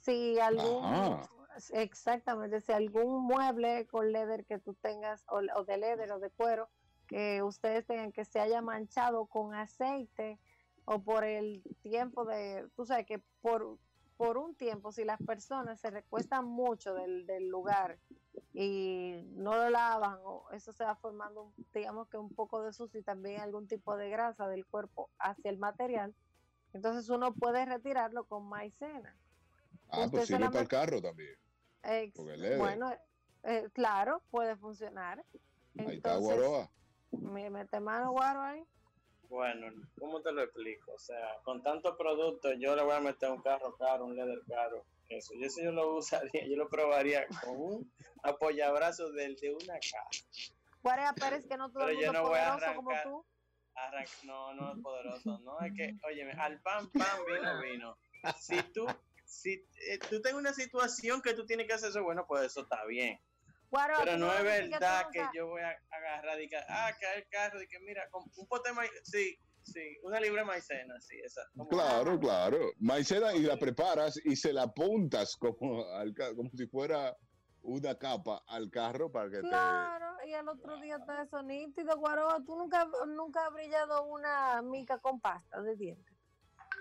Si algún, Ajá. exactamente, si algún mueble con leather que tú tengas, o, o de leather o de cuero, que ustedes tengan que se haya manchado con aceite o por el tiempo de, tú sabes que por, por un tiempo, si las personas se recuestan mucho del, del lugar y no lo lavan, o eso se va formando, digamos que un poco de sucio y también algún tipo de grasa del cuerpo hacia el material, entonces uno puede retirarlo con maicena. Ah, Usted pues sirve para el carro también. Ex- bueno, eh, claro, puede funcionar. Ahí está Guaroa. Me mete mano guaro ahí. Bueno, ¿cómo te lo explico? O sea, con tantos productos, yo le voy a meter un carro caro, un leather caro. Eso, yo eso yo lo usaría, yo lo probaría con un apoyabrazo del de una casa. Guarea Pérez, que no todo Pero el yo no voy a como arrancar. tú. No, no es poderoso, no es que, óyeme, al pan, pan, vino, vino. Si tú, si eh, tú tienes una situación que tú tienes que hacer eso, bueno, pues eso está bien. Guaro, Pero no es que verdad que yo voy a agarrar y que, ah, que el carro, y que mira, con un pote de maíz, sí, sí, una libra de maicena, sí, esa. Claro, claro. Maicena y la preparas y se la apuntas como, al como si fuera una capa al carro para que Claro, y al otro día está eso nítido, Guaroa. Tú nunca, nunca has brillado una mica con pasta de dientes.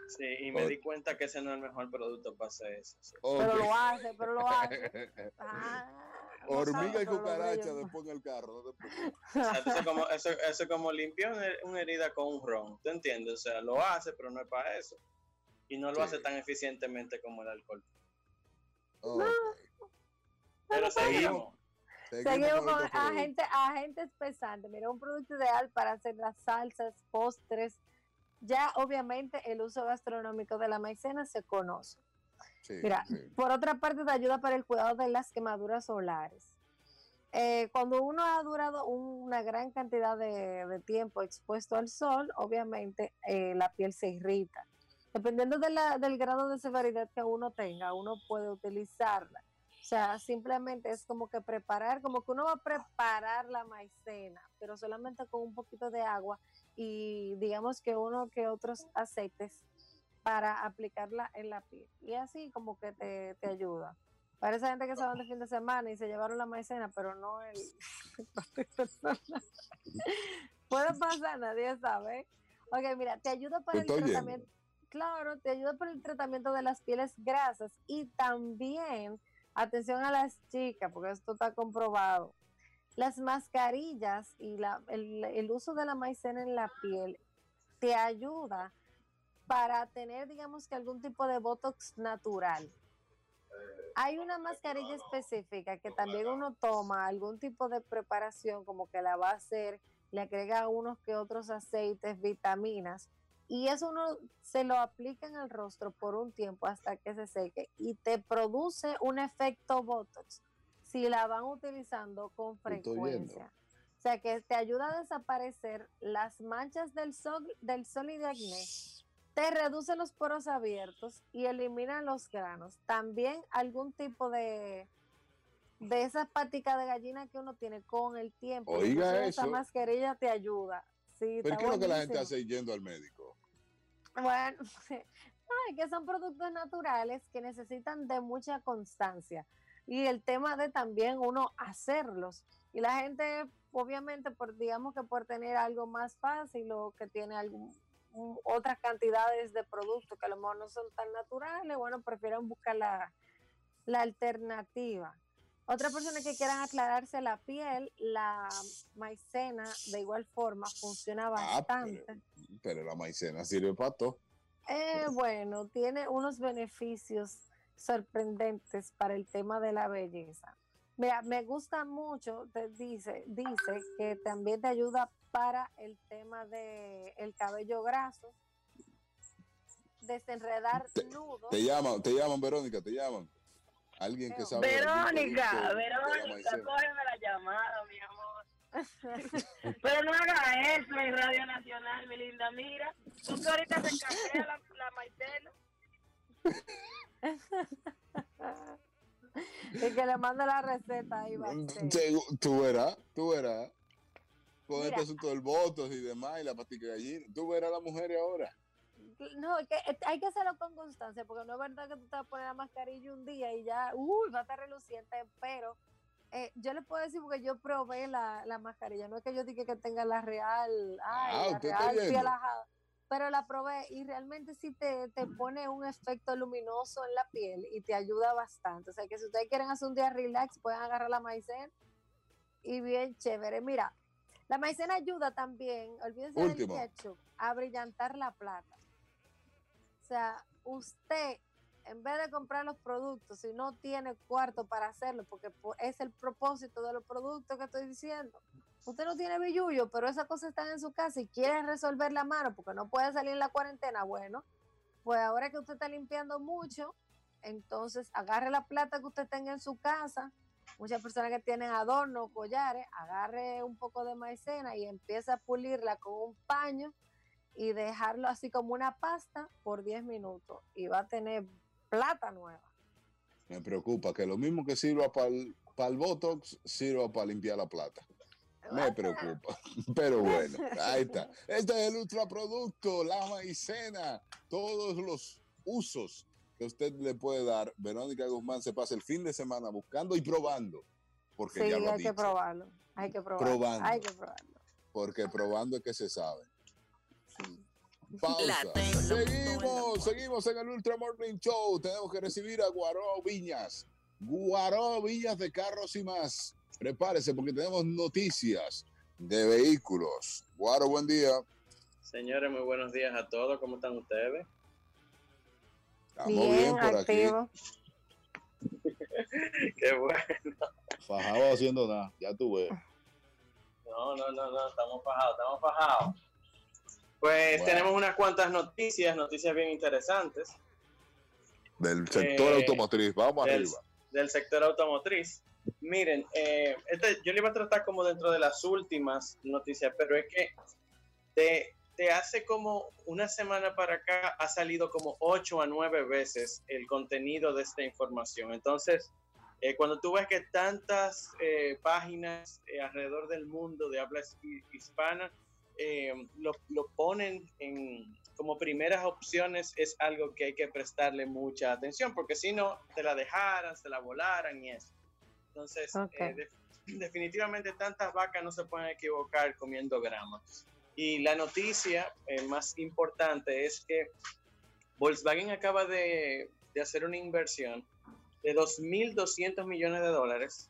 Sí, y me di cuenta que ese no es el mejor producto para hacer eso. sí. Pero lo hace, pero lo hace. [laughs] Ah. Hormiga y cucaracha después en el carro. no te preocupes. O sea, eso, es como, eso, eso es como limpiar una, herida con un ron, ¿tú entiendes? O sea, lo hace, pero no es para eso. Y no lo Sí. hace tan eficientemente como el alcohol. Pero seguimos. Seguimos con otro producto. agente, agentes pesantes. Mira, un producto ideal para hacer las salsas, postres, ya obviamente el uso gastronómico de la maicena se conoce. Sí, Mira, sí. por otra parte te ayuda para el cuidado de las quemaduras solares. Eh, cuando uno ha durado una gran cantidad de, de tiempo expuesto al sol, obviamente eh, la piel se irrita. Dependiendo de la- del grado de severidad que uno tenga, uno puede utilizarla. O sea, simplemente es como que preparar, como que uno va a preparar la maicena, pero solamente con un poquito de agua y digamos que uno que otros aceites para aplicarla en la piel. Y así como que te, te ayuda. Para esa gente que se van de fin de semana y se llevaron la maicena, pero no el. [laughs] Puede pasar, nadie sabe. Ok, mira, te ayuda para el tratamiento. Claro, te ayuda para el tratamiento de las pieles grasas y también, atención a las chicas, porque esto está comprobado. Las mascarillas y la- el, el uso de la maicena en la piel te ayuda para tener, digamos que algún tipo de botox natural. Hay una mascarilla específica que también uno toma algún tipo de preparación, como que la va a hacer, le agrega unos que otros aceites, vitaminas, y eso uno se lo aplica en el rostro por un tiempo hasta que se seque y te produce un efecto botox si la van utilizando con frecuencia. O sea que te ayuda a desaparecer las manchas del sol, del sol y de acné, te reduce los poros abiertos y elimina los granos. También algún tipo de de esas paticas de gallina que uno tiene con el tiempo. Oiga Inclusive Esa eso. mascarilla te ayuda. Sí, ¿Pero qué es lo que la gente hace yendo al médico? Bueno, [laughs] ay, que son productos naturales que necesitan de mucha constancia. Y el tema de también uno hacerlos. Y la gente, obviamente, por digamos que por tener algo más fácil o que tiene algún, otras cantidades de productos que a lo mejor no son tan naturales, bueno, prefieren buscar la, la alternativa. Otra persona que quieran aclararse la piel, la maicena de igual forma funciona Ah, bastante. pero, pero la maicena sirve para todo. Eh, bueno, tiene unos beneficios sorprendentes para el tema de la belleza. Mira, me gusta mucho, te dice, dice que también te ayuda para el tema de el cabello graso, desenredar nudos. Te llaman, te llaman, Verónica, te llaman. Alguien que sabe. Verónica, Verónica, cógeme la llamada, mi amor. [laughs] Pero no haga eso en Radio Nacional, mi linda. Mira, tú que ahorita se campea la, la [laughs] y que le mande la receta ahí va a ser. Segu- Tú verás, tú verás. Con Mira. este asunto del votos y demás, y la pastica de gallina. Tú verás a las mujeres ahora. No, que eh, hay que hacerlo con constancia, porque no es verdad que tú te vas a poner la mascarilla un día y ya, uy, va a estar reluciente, pero eh, yo les puedo decir porque yo probé la, la mascarilla, no es que yo diga que tenga la real, ay, Ah, la real viendo. piel ajada, pero la probé y realmente sí te, te pone un efecto luminoso en la piel y te ayuda bastante. O sea que si ustedes quieren hacer un día relax, pueden agarrar la maicena y bien chévere. Mira, la maicena ayuda también, olvídense Último. del ketchup, a brillantar la plata. O sea, usted, en vez de comprar los productos, si no tiene cuarto para hacerlo, porque po- es el propósito de los productos que estoy diciendo, usted no tiene billullo, pero esas cosas están en su casa y quiere resolver la mano porque no puede salir en la cuarentena, bueno, pues ahora que usted está limpiando mucho, entonces agarre la plata que usted tenga en su casa. Muchas personas que tienen adornos, collares, agarre un poco de maicena y empieza a pulirla con un paño y dejarlo así como una pasta por 10 minutos y va a tener plata nueva. Me preocupa que lo mismo que sirva para el, Botox, sirva para limpiar la plata. Me preocupa. [laughs] Pero bueno, ahí está. Este es el ultraproducto, la maicena, todos los usos que usted le puede dar. Verónica Guzmán se pasa el fin de semana buscando y probando. Porque Sí, ya lo ha hay que dicho. probarlo. Hay que probarlo. Probando. Hay que probarlo. Porque probando es que se sabe. La Pausa. tengo, Seguimos, seguimos en el Ultra Morning Show. Tenemos que recibir a Guaró Viñas. Guaró Viñas de Carros y más. Prepárese porque tenemos noticias de vehículos. Guaro, buen día. Señores, muy buenos días a todos. ¿Cómo están ustedes? Estamos bien, por activo. [laughs] Qué bueno. Fajado haciendo nada. Ya tú ves. No, no, no, no, estamos fajados, estamos fajados. Pues tenemos unas cuantas noticias, noticias bien interesantes Del sector Eh, automotriz. Vamos del, arriba. del sector automotriz. Miren, eh, este, yo le iba a tratar como dentro de las últimas noticias, pero es que de, de hace como una semana para acá ha salido como ocho a nueve veces el contenido de esta información. Entonces, eh, cuando tú ves que tantas eh, páginas eh, alrededor del mundo de habla hi- hispana eh, lo, lo ponen en, como primeras opciones, es algo que hay que prestarle mucha atención, porque si no, te la dejaran, se la volaran y eso. Entonces, Ok. eh, de- definitivamente tantas vacas no se pueden equivocar comiendo grama. Y la noticia eh, más importante es que Volkswagen acaba de, de hacer una inversión de 2.200 millones de dólares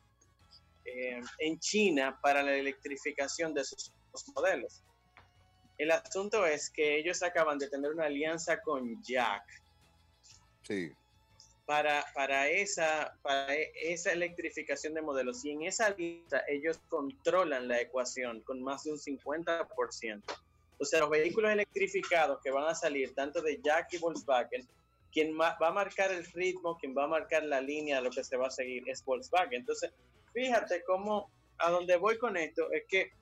eh, en China para la electrificación de sus modelos. El asunto es que ellos acaban de tener una alianza con Jack Sí. Para, para, esa, para e- esa electrificación de modelos. Y en esa alianza ellos controlan la ecuación con más de un 50%. O sea, los vehículos electrificados que van a salir, tanto de Jack y Volkswagen, quien va a marcar el ritmo, quien va a marcar la línea de lo que se va a seguir es Volkswagen. Entonces, fíjate cómo, a donde voy con esto, es que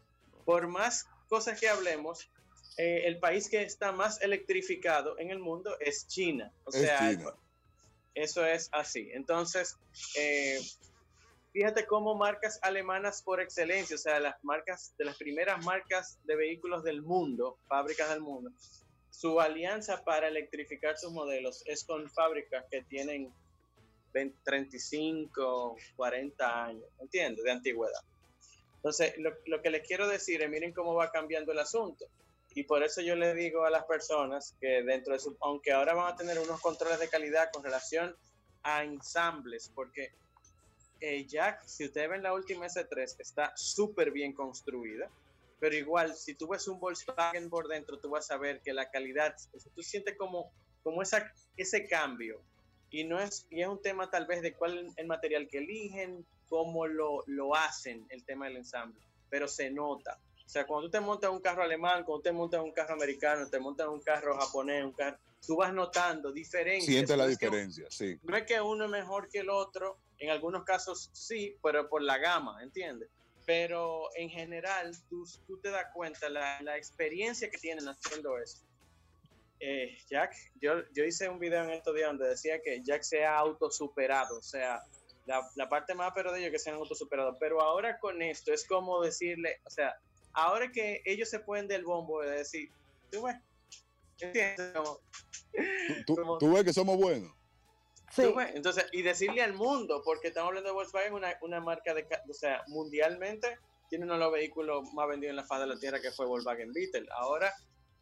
por más cosas que hablemos, eh, el país que está más electrificado en el mundo es China. O Es sea, China. Eso es así. Entonces, eh, fíjate cómo marcas alemanas por excelencia, o sea, las marcas de las primeras marcas de vehículos del mundo, fábricas del mundo, su alianza para electrificar sus modelos es con fábricas que tienen 20, 35, 40 años, ¿entiendes? De antigüedad. Entonces, lo, lo que les quiero decir es, miren cómo va cambiando el asunto. Y por eso yo le digo a las personas que dentro de su, aunque ahora van a tener unos controles de calidad con relación a ensambles, porque eh, Jack, si ustedes ven la última S3, está súper bien construida, pero igual, si tú ves un Volkswagen por dentro, tú vas a ver que la calidad, tú sientes como, como esa, ese cambio. Y, no es, y es un tema tal vez de cuál el material que eligen, cómo lo, lo hacen, el tema del ensamble, pero se nota. O sea, cuando tú te montas un carro alemán, cuando te montas un carro americano, te montas un carro japonés, un carro, tú vas notando diferencias. Siente la No es que- diferencia, sí. no es que uno es mejor que el otro, en algunos casos sí, pero por la gama, ¿entiendes? Pero en general tú, tú te das cuenta la, la experiencia que tienen haciendo eso. Eh, Jack, yo, yo hice un video en estos días donde decía que Jack se ha autosuperado, o sea, la, la parte más pero de ellos que se han autosuperado, pero ahora con esto es como decirle, o sea, ahora que ellos se pueden del bombo de decir, tú ves, ¿entiendes? Como- Tú, tú ves que somos buenos. Tú ves, Entonces, y decirle al mundo, porque estamos hablando de Volkswagen, una, una marca de, o sea, mundialmente tiene uno de los vehículos más vendidos en la faz de la tierra que fue Volkswagen Beetle. Ahora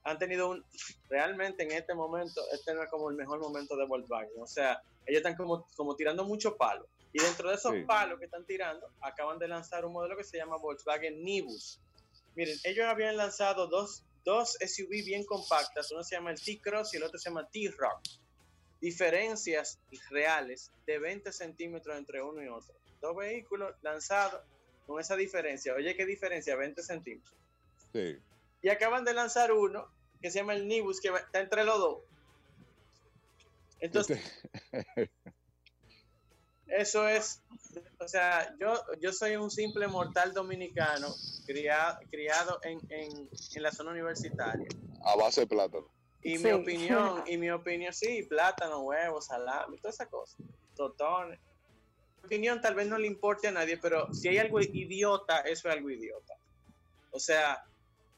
han tenido un, realmente en este momento, este no es como el mejor momento de Volkswagen. O sea, ellos están como, como tirando mucho palo. Y dentro de esos Sí. palos que están tirando, acaban de lanzar un modelo que se llama Volkswagen Nibus. Miren, ellos habían lanzado dos, dos SUV bien compactas, uno se llama el T-Cross y el otro se llama T-Rock diferencias reales de 20 centímetros entre uno y otro. Dos vehículos lanzados con esa diferencia. Oye, ¿qué diferencia? 20 centímetros. Sí. Y acaban de lanzar uno que se llama el Nibus, que va- está entre los dos. Entonces, [laughs] eso es, o sea, yo, yo soy un simple mortal dominicano criado, criado en, en, en la zona universitaria. A base de plátano. Y Sí. mi opinión, [laughs] y mi opinión, sí, plátano, huevos, salami, toda esa cosa. Totones. Mi opinión tal vez no le importe a nadie, pero si hay algo idiota, eso es algo idiota. O sea,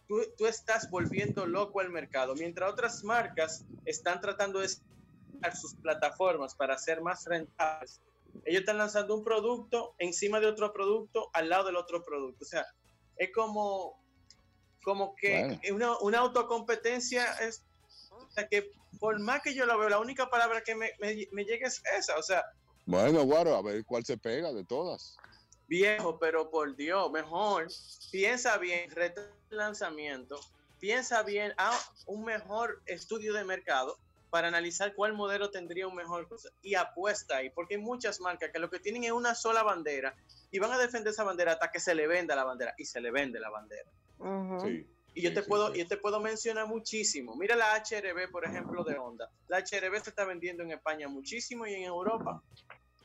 tú, tú estás volviendo loco al mercado, mientras otras marcas están tratando de sus plataformas para ser más rentables. Ellos están lanzando un producto encima de otro producto al lado del otro producto. O sea, es como, como que Bueno. una, una autocompetencia es o sea, que por más que yo lo veo, la única palabra que me, me, me llega es esa, o sea, Bueno, Guaro, a ver cuál se pega de todas. viejo, pero por Dios, mejor, piensa bien, reto el lanzamiento, piensa bien, haz un mejor estudio de mercado para analizar cuál modelo tendría un mejor cosa y apuesta ahí, porque hay muchas marcas que lo que tienen es una sola bandera y van a defender esa bandera hasta que se le venda la bandera y se le vende la bandera. Sí. Y yo te puedo, yo te puedo mencionar muchísimo. Mira la HRB, por ejemplo, de Honda. La HRB se está vendiendo en España muchísimo y en Europa.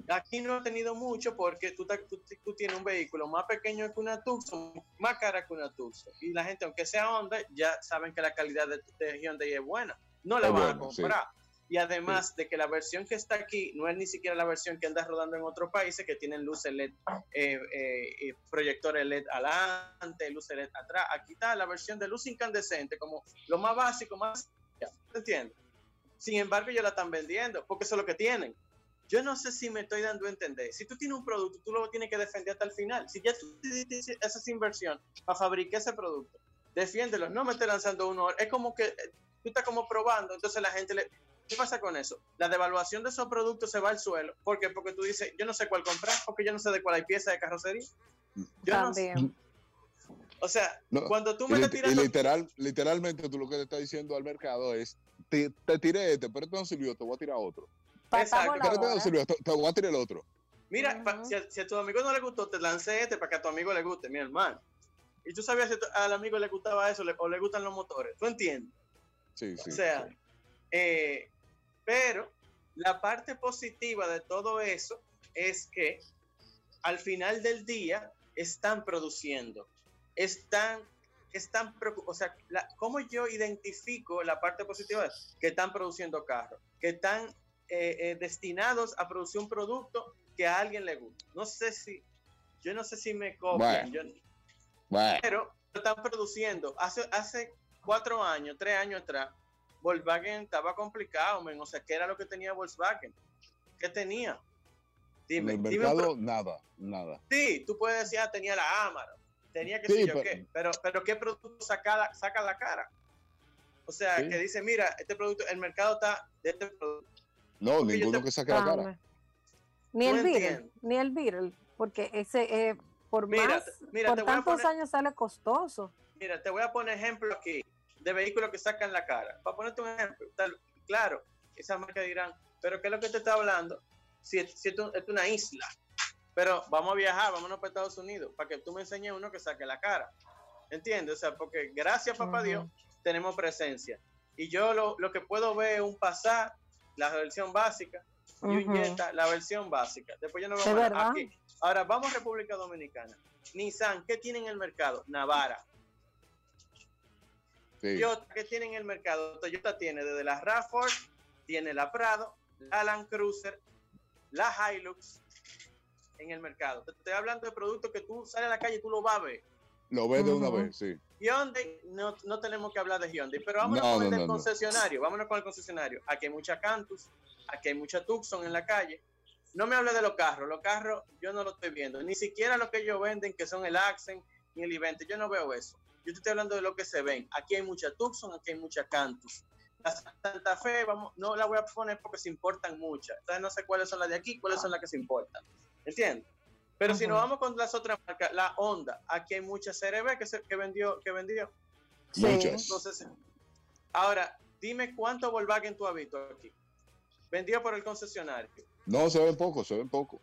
Aquí no ha tenido mucho porque tú, tú, tú tienes un vehículo más pequeño que una Tucson, más cara que una Tucson. Y la gente, aunque sea Honda, ya saben que la calidad de, de Hyundai es buena. No la Es van a buena, sí. comprar. Y además de que la versión que está aquí no es ni siquiera la versión que anda rodando en otros países que tienen luces LED, eh, eh, proyectores LED adelante, luces LED atrás. Aquí está la versión de luz incandescente, como lo más básico, más. ¿te entiendes? Sin embargo, ellos la están vendiendo porque eso es lo que tienen. Yo no sé si me estoy dando a entender. Si tú tienes un producto, tú lo tienes que defender hasta el final. Si ya tú hiciste esa inversión para fabricar ese producto, defiéndelo. No me estés lanzando uno. Es como que tú estás como probando. Entonces la gente le. ¿Qué pasa con eso? La devaluación de esos productos se va al suelo. ¿Por qué? Porque tú dices, yo no sé cuál comprar, porque yo no sé de cuál hay pieza de carrocería. Yo no sé. También. O sea, No, cuando tú y me estás y tirando. literal, literalmente tú lo que le estás diciendo al mercado es, te, te tiré este, pero este no sirvió, te voy a tirar otro. Exacto. Pero este no sirvió, te, te voy a tirar el otro. Mira, pa- si, a, si a tu amigo no le gustó, te lancé este para que a tu amigo le guste, mi hermano. Y tú sabías si al amigo le gustaba eso le- o le gustan los motores. ¿Tú entiendes? Sí, sí. O sea, eh, pero la parte positiva de todo eso es que al final del día están produciendo, están, están o sea, la- ¿cómo yo identifico la parte positiva? Que están produciendo carros, que están eh, eh, destinados a producir un producto que a alguien le gusta. No sé si, yo no sé si me copian, Bueno. yo- Bueno, pero están produciendo. Hace, hace cuatro años, tres años atrás, Volkswagen estaba complicado, men. O sea, ¿qué era lo que tenía Volkswagen? ¿Qué tenía? en Dime, el dime un mercado, pro- nada, nada. Sí, tú puedes decir, ah, tenía la Amaro, tenía que Sí, sé yo pero- qué, pero, pero ¿qué producto saca la, saca la cara? O sea, Sí. que dice, mira, este producto, el mercado está de este producto. No, Porque ninguno te- que saque la cara. Dame. Ni el Beetle, entiendo. ni el Beetle, porque ese eh, por Mira, más, mira, por tantos poner- años sale costoso. Mira, te voy a poner ejemplo aquí de vehículos que sacan la cara. Para ponerte un ejemplo, tal- claro, esas marcas dirán, pero ¿qué es lo que te está hablando? Si, es- si esto es una isla, pero vamos a viajar, vámonos para Estados Unidos, para que tú me enseñes uno que saque la cara. ¿Entiendes? O sea, porque gracias, papá. Dios, tenemos presencia. Y yo lo, lo que puedo ver es un Passat, la versión básica, y un Ujú. Jetta, la versión básica. Después yo no veo aquí. Ahora vamos a República Dominicana. Nissan, ¿qué tiene en el mercado? Navara. Sí. Toyota, ¿qué tiene en el mercado? Toyota tiene desde la RAV4, tiene la Prado, la Land Cruiser, la Hilux en el mercado. Te estoy hablando de productos que tú sales a la calle y tú lo vas a ver. Lo ves de una vez, sí. Hyundai, no, no tenemos que hablar de Hyundai, pero vámonos No, con el del concesionario, vámonos con el concesionario. Aquí hay mucha Cantus, aquí hay mucha Tucson en la calle. No me hable de los carros, los carros yo no lo estoy viendo, ni siquiera lo que ellos venden, que son el Accent ni el Event, yo no veo eso. Yo te estoy hablando de lo que se ven. Aquí hay mucha Tucson, aquí hay mucha Cantus. La Santa Fe, vamos, no la voy a poner porque se importan muchas. Entonces no sé cuáles son las de aquí, cuáles son las que se importan. ¿Entiendes? Pero si nos vamos con las otras marcas, la Honda, aquí hay mucha CRB que, se, que vendió, que vendió. Sí. Muchas. Entonces, ahora, dime cuánto Volkswagen tú has visto aquí. Vendido por el concesionario. No, se ven poco, se ven poco.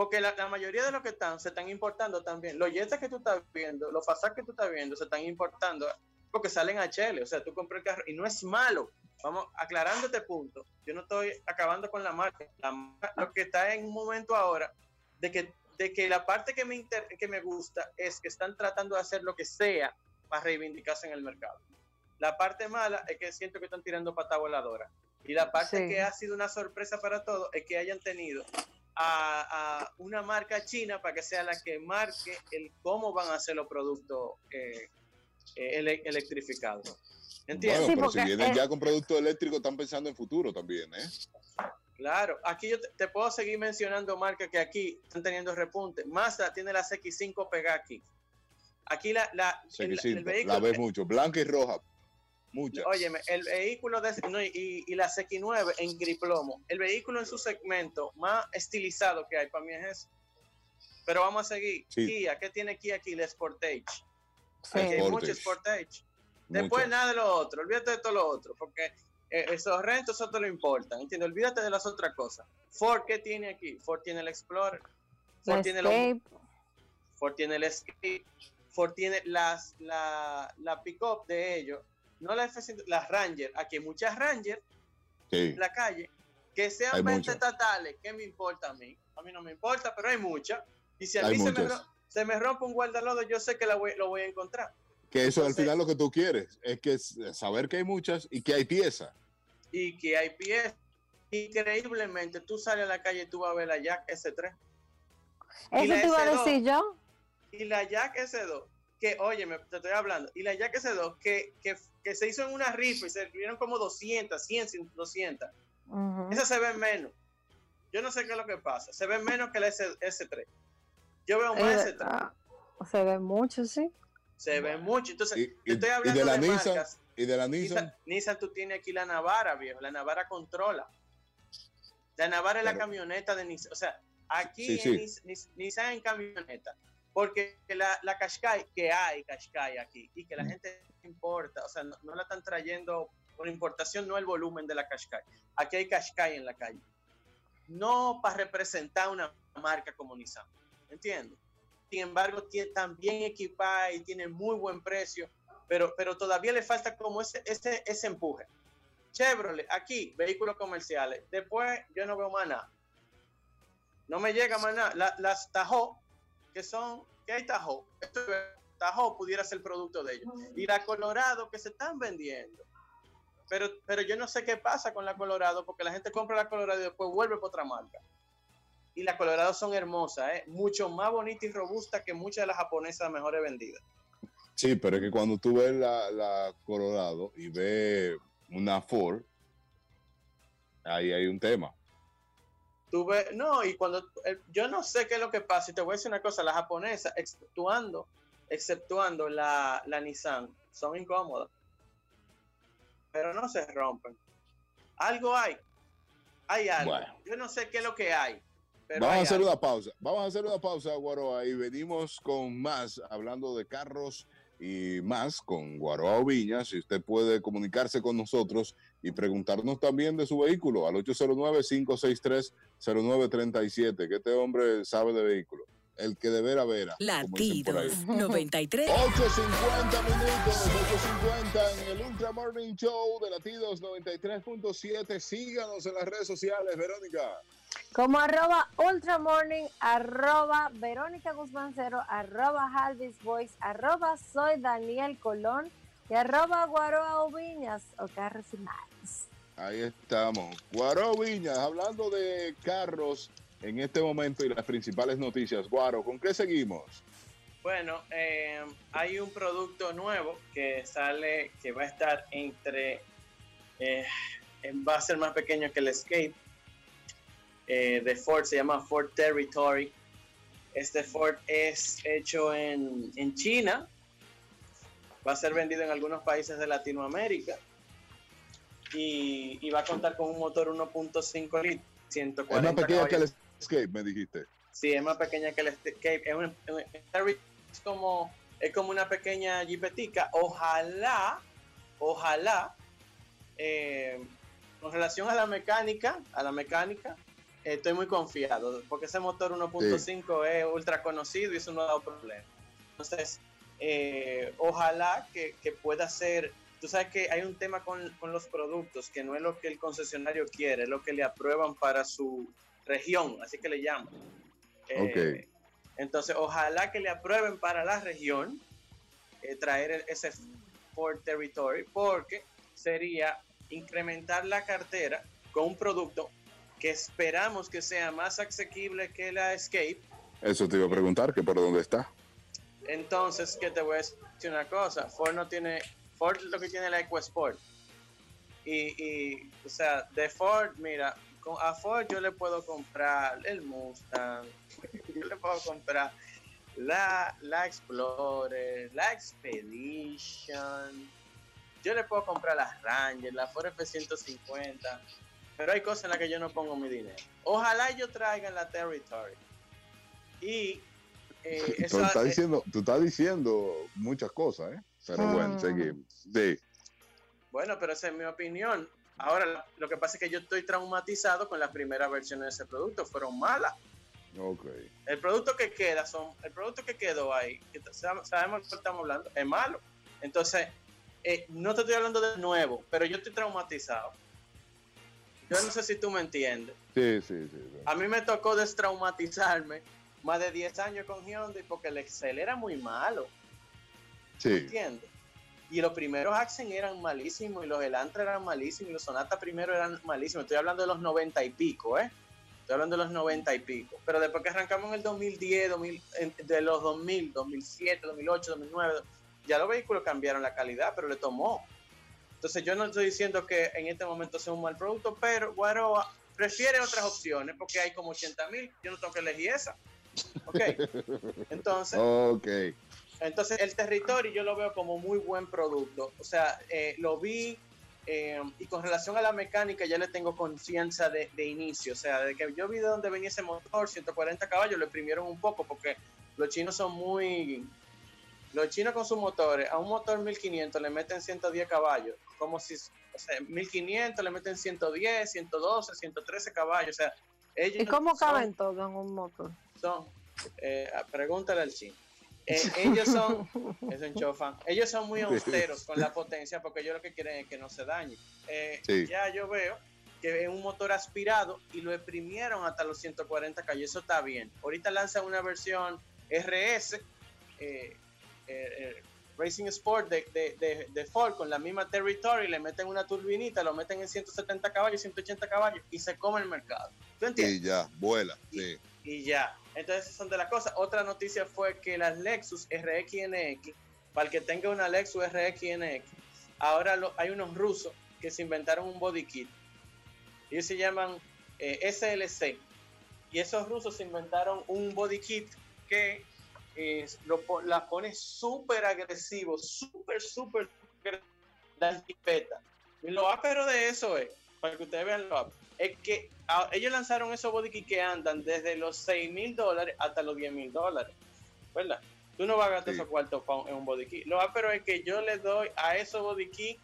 Porque la, la mayoría de los que están se están importando también. Los Jetta que tú estás viendo, los Passat que tú estás viendo, se están importando porque salen a Chile. O sea, tú compras el carro y no es malo. Vamos aclarando este punto. Yo no estoy acabando con la marca. La marca- lo que está en un momento ahora de que, de que la parte que me, inter- que me gusta es que están tratando de hacer lo que sea para reivindicarse en el mercado. La parte mala es que siento que están tirando pata voladora. Y la parte Sí. que ha sido una sorpresa para todos es que hayan tenido a, a una marca china para que sea la que marque el cómo van a hacer los productos eh, eh, ele- electrificados. ¿Entiendes? Bueno, Sí, pero si vienen ya con productos eléctricos, están pensando en futuro también, ¿eh? Claro, aquí yo te, te puedo seguir mencionando marcas que aquí están teniendo repunte. Mazda tiene la CX5 pegada aquí. Aquí la, la, el, el CX5, vehículo, la ves mucho, blanca y roja, muchas. Óyeme, el vehículo de, no, y, y la CX9 en griplomo, el vehículo en su segmento más estilizado que hay para mí es eso. Pero vamos a seguir. Sí. Kia, ¿qué tiene Kia aquí? La Sportage. Sí. Aquí hay mucho Sportage. Después nada de lo otro, olvídate de todo lo otro, porque eh, esos rentos, eso te lo importan, ¿entiendes? Olvídate de las otras cosas. Ford, ¿qué tiene aquí? Ford tiene el Explorer, Ford tiene, los- Escape, Ford tiene el Escape, Ford Ford tiene las, la, la pick-up de ellos, no la F-100, las Ranger. Aquí hay muchas Ranger Sí. en la calle que Hay sean 20 muchas. estatales. ¿Qué me importa a mí? A mí no me importa, pero hay muchas. Y si a Hay mí se me, se me rompe un guardalodo, yo sé que la voy- lo voy a encontrar. Que eso al Entonces- final lo que tú quieres es que saber que hay muchas y que hay piezas. Y que hay piezas. Increíblemente, tú sales a la calle y tú vas a ver la Jack S3. Y Eso te iba a S2. decir yo. y la Jack S2, que, oye, me, te estoy hablando, y la Jack S2, que, que, que se hizo en una rifa y se vieron como 200, 100, 200. Ujú. Esas se ven menos. Yo no sé qué es lo que pasa. Se ven menos que la S, 3 Yo veo más S3. verdad. Se ve mucho, sí. Se ven mucho. Entonces, Y, yo y- estoy y hablando de la de Nissan, marcas. y de la Nissan, Nissan, Nissan, tú tienes aquí la Navara, viejo. La Navara controla. La Navara es la Claro. camioneta de Nissan. O sea, aquí Sí, en sí. Nis- Nis- Nissan en camioneta. Porque la, la Qashqai, que hay Qashqai aquí, y que la gente importa, o sea, no, la están trayendo por importación, no el volumen de la Qashqai. Aquí hay Qashqai en la calle. No para representar una marca como Nissan. Sin embargo, tiene también equipada y tiene muy buen precio, pero, pero todavía le falta como ese, ese, ese empuje. Chevrolet, aquí, vehículos comerciales. Después yo no veo más nada. No me llega más nada. La- las Tahoe, que son, ¿qué hay Tahoe? Esto es- Tahoe pudiera ser producto de ellos. Y la Colorado que se están vendiendo. Pero, pero yo no sé qué pasa con la Colorado, porque la gente compra la Colorado y después vuelve por otra marca. Y las Colorado son hermosas, ¿eh? mucho más bonitas y robustas que muchas de las japonesas mejores vendidas. sí, pero es que cuando tú ves la, la Colorado y ves una Ford, ahí hay un tema. Tú ves, no, y cuando eh, yo no sé qué es lo que pasa, y te voy a decir una cosa, las japonesas, exceptuando, exceptuando la, la Nissan, son incómodas, pero no se rompen. Algo hay, hay algo. Bueno. Yo no sé qué es lo que hay, pero Vamos a hacer algo. una pausa. Vamos a hacer una pausa, Guaroa, y venimos con más, hablando de carros y más con Guaroa Viñas. Si usted puede comunicarse con nosotros y preguntarnos también de su vehículo al 809-563-0937, que este hombre sabe de vehículo. El que de vera vera. Latidos [laughs] 93. 8.50 minutos, 8.50 en el Ultra Morning Show de Latidos 93.7. Síganos en las redes sociales, Verónica. Como arroba ultramorning, arroba Verónica Guzmán Cero, arroba Halvis Voice, arroba soy Daniel Colón y arroba Guaroa Oviñas o Carros y más. Ahí estamos. Guaro Viñas, hablando de carros en este momento y las principales noticias. Guaro, ¿con qué seguimos? Bueno, eh, hay un producto nuevo que sale, que va a estar entre, eh, va a ser más pequeño que el Escape eh, de Ford, se llama Ford Territory. Este Ford es hecho en, en China, va a ser vendido en algunos países de Latinoamérica y, y va a contar con un motor 1.5 litros, Es 140 más pequeña que el caballos. Escape, me dijiste. Sí, es más pequeña que el Escape. Es, un- es como, es como una pequeña jipetica. Ojalá, ojalá, eh, con relación a la mecánica, a la mecánica, eh, estoy muy confiado, porque ese motor 1.5 es ultra conocido y eso no ha dado problema. Entonces, eh, ojalá que, que pueda ser, tú sabes que hay un tema con, con los productos, que no es lo que el concesionario quiere, es lo que le aprueban para su región, así que le llaman. Eh, Entonces, ojalá que le aprueben para la región eh, traer el- ese Ford Territory, porque sería incrementar la cartera con un producto que esperamos que sea más asequible que la Escape. Eso te iba a preguntar, que por dónde está. Entonces, que te voy a decir una cosa, Ford no tiene, Ford lo que tiene es la EcoSport. Y, y, o sea, de Ford, mira, a Ford yo le puedo comprar el Mustang, [laughs] yo le puedo comprar la, la Explorer, la Expedition, yo le puedo comprar la Ranger, la Ford F-150, pero hay cosas en las que yo no pongo mi dinero. Ojalá ellos traigan la Territory. Y eh, [laughs] Tú estás hace- diciendo, tú estás diciendo muchas cosas, ¿eh? Pero bueno, Ah. seguimos. Sí. Bueno, pero esa es mi opinión. Ahora, lo- que pasa es que yo estoy traumatizado con la primera versión de ese producto. Fueron malas. Ok. El producto que queda son, el producto que quedó ahí, que sab- sabemos que estamos hablando, es malo. Entonces, eh, no te estoy hablando de nuevo, pero yo estoy traumatizado. Yo no sé si tú me entiendes. Sí, sí, sí. sí. A mí me tocó destraumatizarme más de 10 años con Hyundai porque el Excel era muy malo, Sí. ¿entiendes? Y los primeros Accent eran malísimos y los Elantra eran malísimos y los Sonata primero eran malísimos. Estoy hablando de los 90 y pico, ¿eh? Estoy hablando de los 90 y pico. Pero después que arrancamos en el 2010, 2000, en- de los 2000, 2007, 2008, 2009, ya los vehículos cambiaron la calidad, pero le tomó. Entonces yo no estoy diciendo que en este momento sea un mal producto, pero Guaroa prefiere otras opciones porque hay como 80 mil, yo no tengo que elegir esa. Ok, [laughs] entonces, Ok. Entonces el territorio yo lo veo como muy buen producto. O sea, eh, lo vi eh, y con relación a la mecánica ya le tengo confianza de, de inicio. O sea, de que yo vi de dónde venía ese motor, 140 caballos, lo imprimieron un poco porque los chinos son muy... Los chinos con sus motores, a un motor 1500 le meten 110 caballos, como si, o sea, 1500 le meten 110, 112, 113 caballos, o sea, ellos ¿Y cómo son- caben todos en un motor? son, eh, pregúntale al chino. Eh, ellos son, es un ellos son muy austeros con la potencia porque ellos lo que quieren es que no se dañe. Eh, Sí. Ya yo veo que es un motor aspirado y lo exprimieron hasta los 140 caballos, eso está bien. Ahorita lanzan una versión RS, eh, Racing Sport de, de, de, de Ford con la misma Territory, le meten una turbinita, lo meten en 170 caballos, 180 caballos y se come el mercado. ¿Tú entiendes? Y ya, vuela. Sí. y ya. Entonces, esas son de las cosas. Otra noticia fue que las Lexus RX NX, para el que tenga una Lexus RX NX, ahora hay unos rusos que se inventaron un body kit. Ellos se llaman eh, SLC. Y esos rusos se inventaron un body kit que eh, lo, la pone súper agresivo, súper, súper la jipeta. Y lo ápero de eso es, para que ustedes vean lo ápero, es que ah, ellos lanzaron esos body kits que andan desde los 6 mil dólares hasta los 10 mil dólares. ¿Verdad? Tú no vas a gastar esos cuartos en un body kit. Lo ápero es que yo les doy a esos body kits,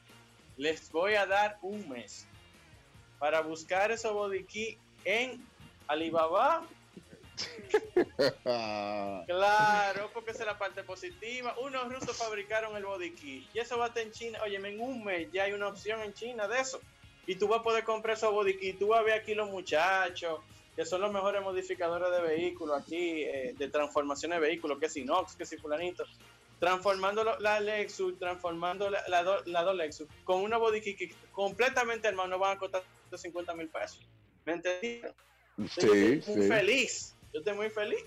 les voy a dar un mes para buscar esos body kits en Alibaba [laughs] Claro, porque esa es la parte positiva. Unos rusos fabricaron el body kit y eso va a estar en China. Oye, en un mes ya hay una opción en China de eso. Y tú vas a poder comprar esos body kit. Tú vas a ver aquí los muchachos que son los mejores modificadores de vehículos aquí, eh, de transformación de vehículos, que si Inox, que si fulanito. Transformando la Lexus, transformando la, la, do- la dos Lexus con una body kit que completamente, hermano, van a costar 50 mil pesos. ¿Me entendieron? Yo Sí, estoy muy sí. feliz. Yo estoy muy feliz.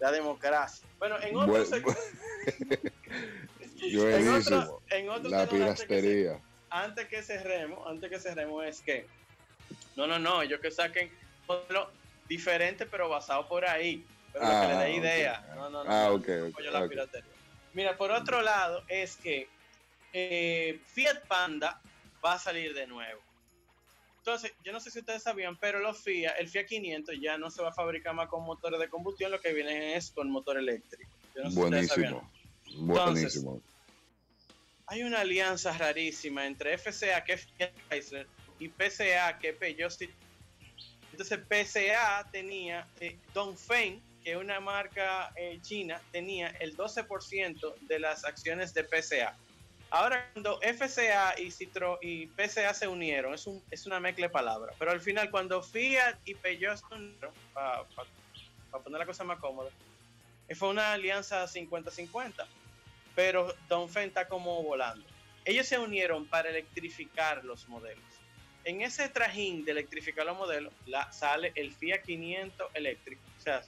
La democracia. Bueno, en otro, Buen- [laughs] seg- Yo [laughs] en otro, en otro La pirastería. Antes que cerremos, antes que cerremos es que no, no, no, ellos que saquen modelo diferente pero basado por ahí, pero lo que le Ah, dé idea. No, no, no, Ah, no, ok, no ok, apoyo la ok. piratería. Mira, por otro lado es que eh, Fiat Panda va a salir de nuevo. Entonces, yo no sé si ustedes sabían, pero los Fiat, el Fiat 500 ya no se va a fabricar más con motores de combustión, lo que viene es con motor eléctrico. Yo no sé si ustedes sabían. Buenísimo. Buenísimo. Hay una alianza rarísima entre FCA, que es Chrysler, y PCA, que es. Entonces, PCA tenía, eh, Dongfeng, que es una marca eh, china, tenía el 12% de las acciones de PCA. Ahora, cuando FCA y, Citro, y PCA se unieron, es, un, es una mezcla de palabras, pero al final, cuando Fiat y Peugeot se unieron, para poner la cosa más cómoda, fue una alianza 50-50 pero Dongfeng está como volando. Ellos se unieron para electrificar los modelos. En ese trajín de electrificar los modelos, sale el Fiat 500 eléctrico. O sea,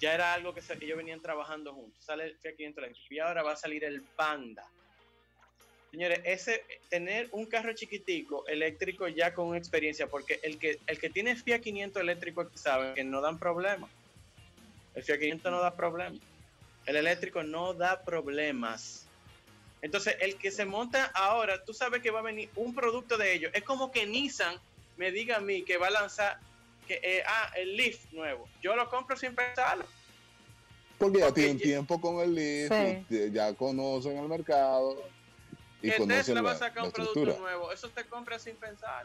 ya era algo que ellos venían trabajando juntos. Sale el Fiat 500 eléctrico y ahora va a salir el Panda. Señores, ese tener un carro chiquitico eléctrico ya con experiencia, porque el que el que tiene Fiat 500 eléctrico sabe que no dan problema. El Fiat 500 no da problema. El eléctrico no da problemas. Entonces, el que se monta ahora, tú sabes que va a venir un producto de ellos. Es como que Nissan me diga a mí que va a lanzar que, eh, ah, el Leaf nuevo. Yo lo compro sin pensarlo. Porque ya Porque tienen ya- tiempo con el Leaf, Sí. y ya conocen el mercado y Que conocen Tesla va a sacar un producto estructura. nuevo. Eso te compra sin pensar.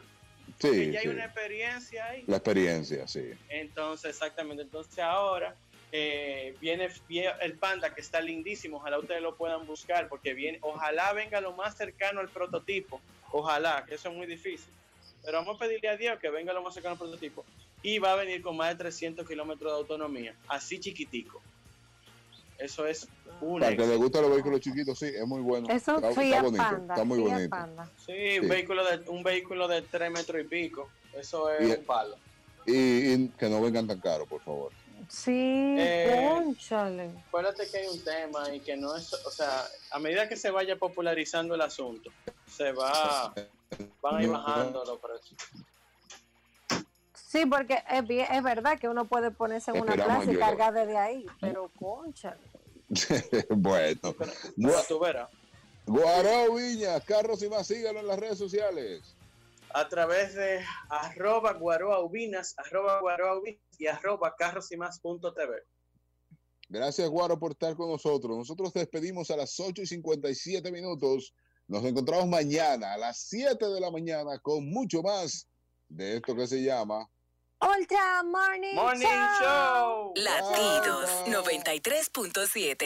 Sí, porque ya hay una experiencia ahí. La experiencia, sí. Entonces, exactamente. Entonces ahora eh, viene, viene el panda que está lindísimo. Ojalá ustedes lo puedan buscar porque viene, ojalá venga lo más cercano al prototipo. Ojalá, que eso es muy difícil. Pero vamos a pedirle a Dios que venga lo más cercano al prototipo. Y va a venir con más de 300 kilómetros de autonomía. Así chiquitico. Eso es un Para el que le gustan los vehículos chiquitos, sí, es muy bueno. Eso está, bonito, Panda. está muy Fiat bonito. Panda. Sí, un vehículo de un vehículo de 3 metros y pico. Eso es Y- un palo. Y, y que no vengan tan caros, por favor. Sí, Eh, cónchale. Acuérdate que hay un tema y que no es, o sea, a medida que se vaya popularizando el asunto, se va, van a ir bajando los precios. Sí, porque es, bien- es verdad que uno puede ponerse en una Esperamos clase y cargar desde ahí, pero concha. [laughs] bueno. Pero Gua- tú verás, Guarao Viña, carros y más, síganlo en las redes sociales. A través de arroba guaroaubinas, arroba guaroaubinas y arroba carros y más punto TV. Gracias, Guaro, por estar con nosotros. Nosotros te despedimos a las 8 y 57 minutos. Nos encontramos mañana a las 7 de la mañana con mucho más de esto que se llama Ultra Morning, Morning Show. Latidos 93.7.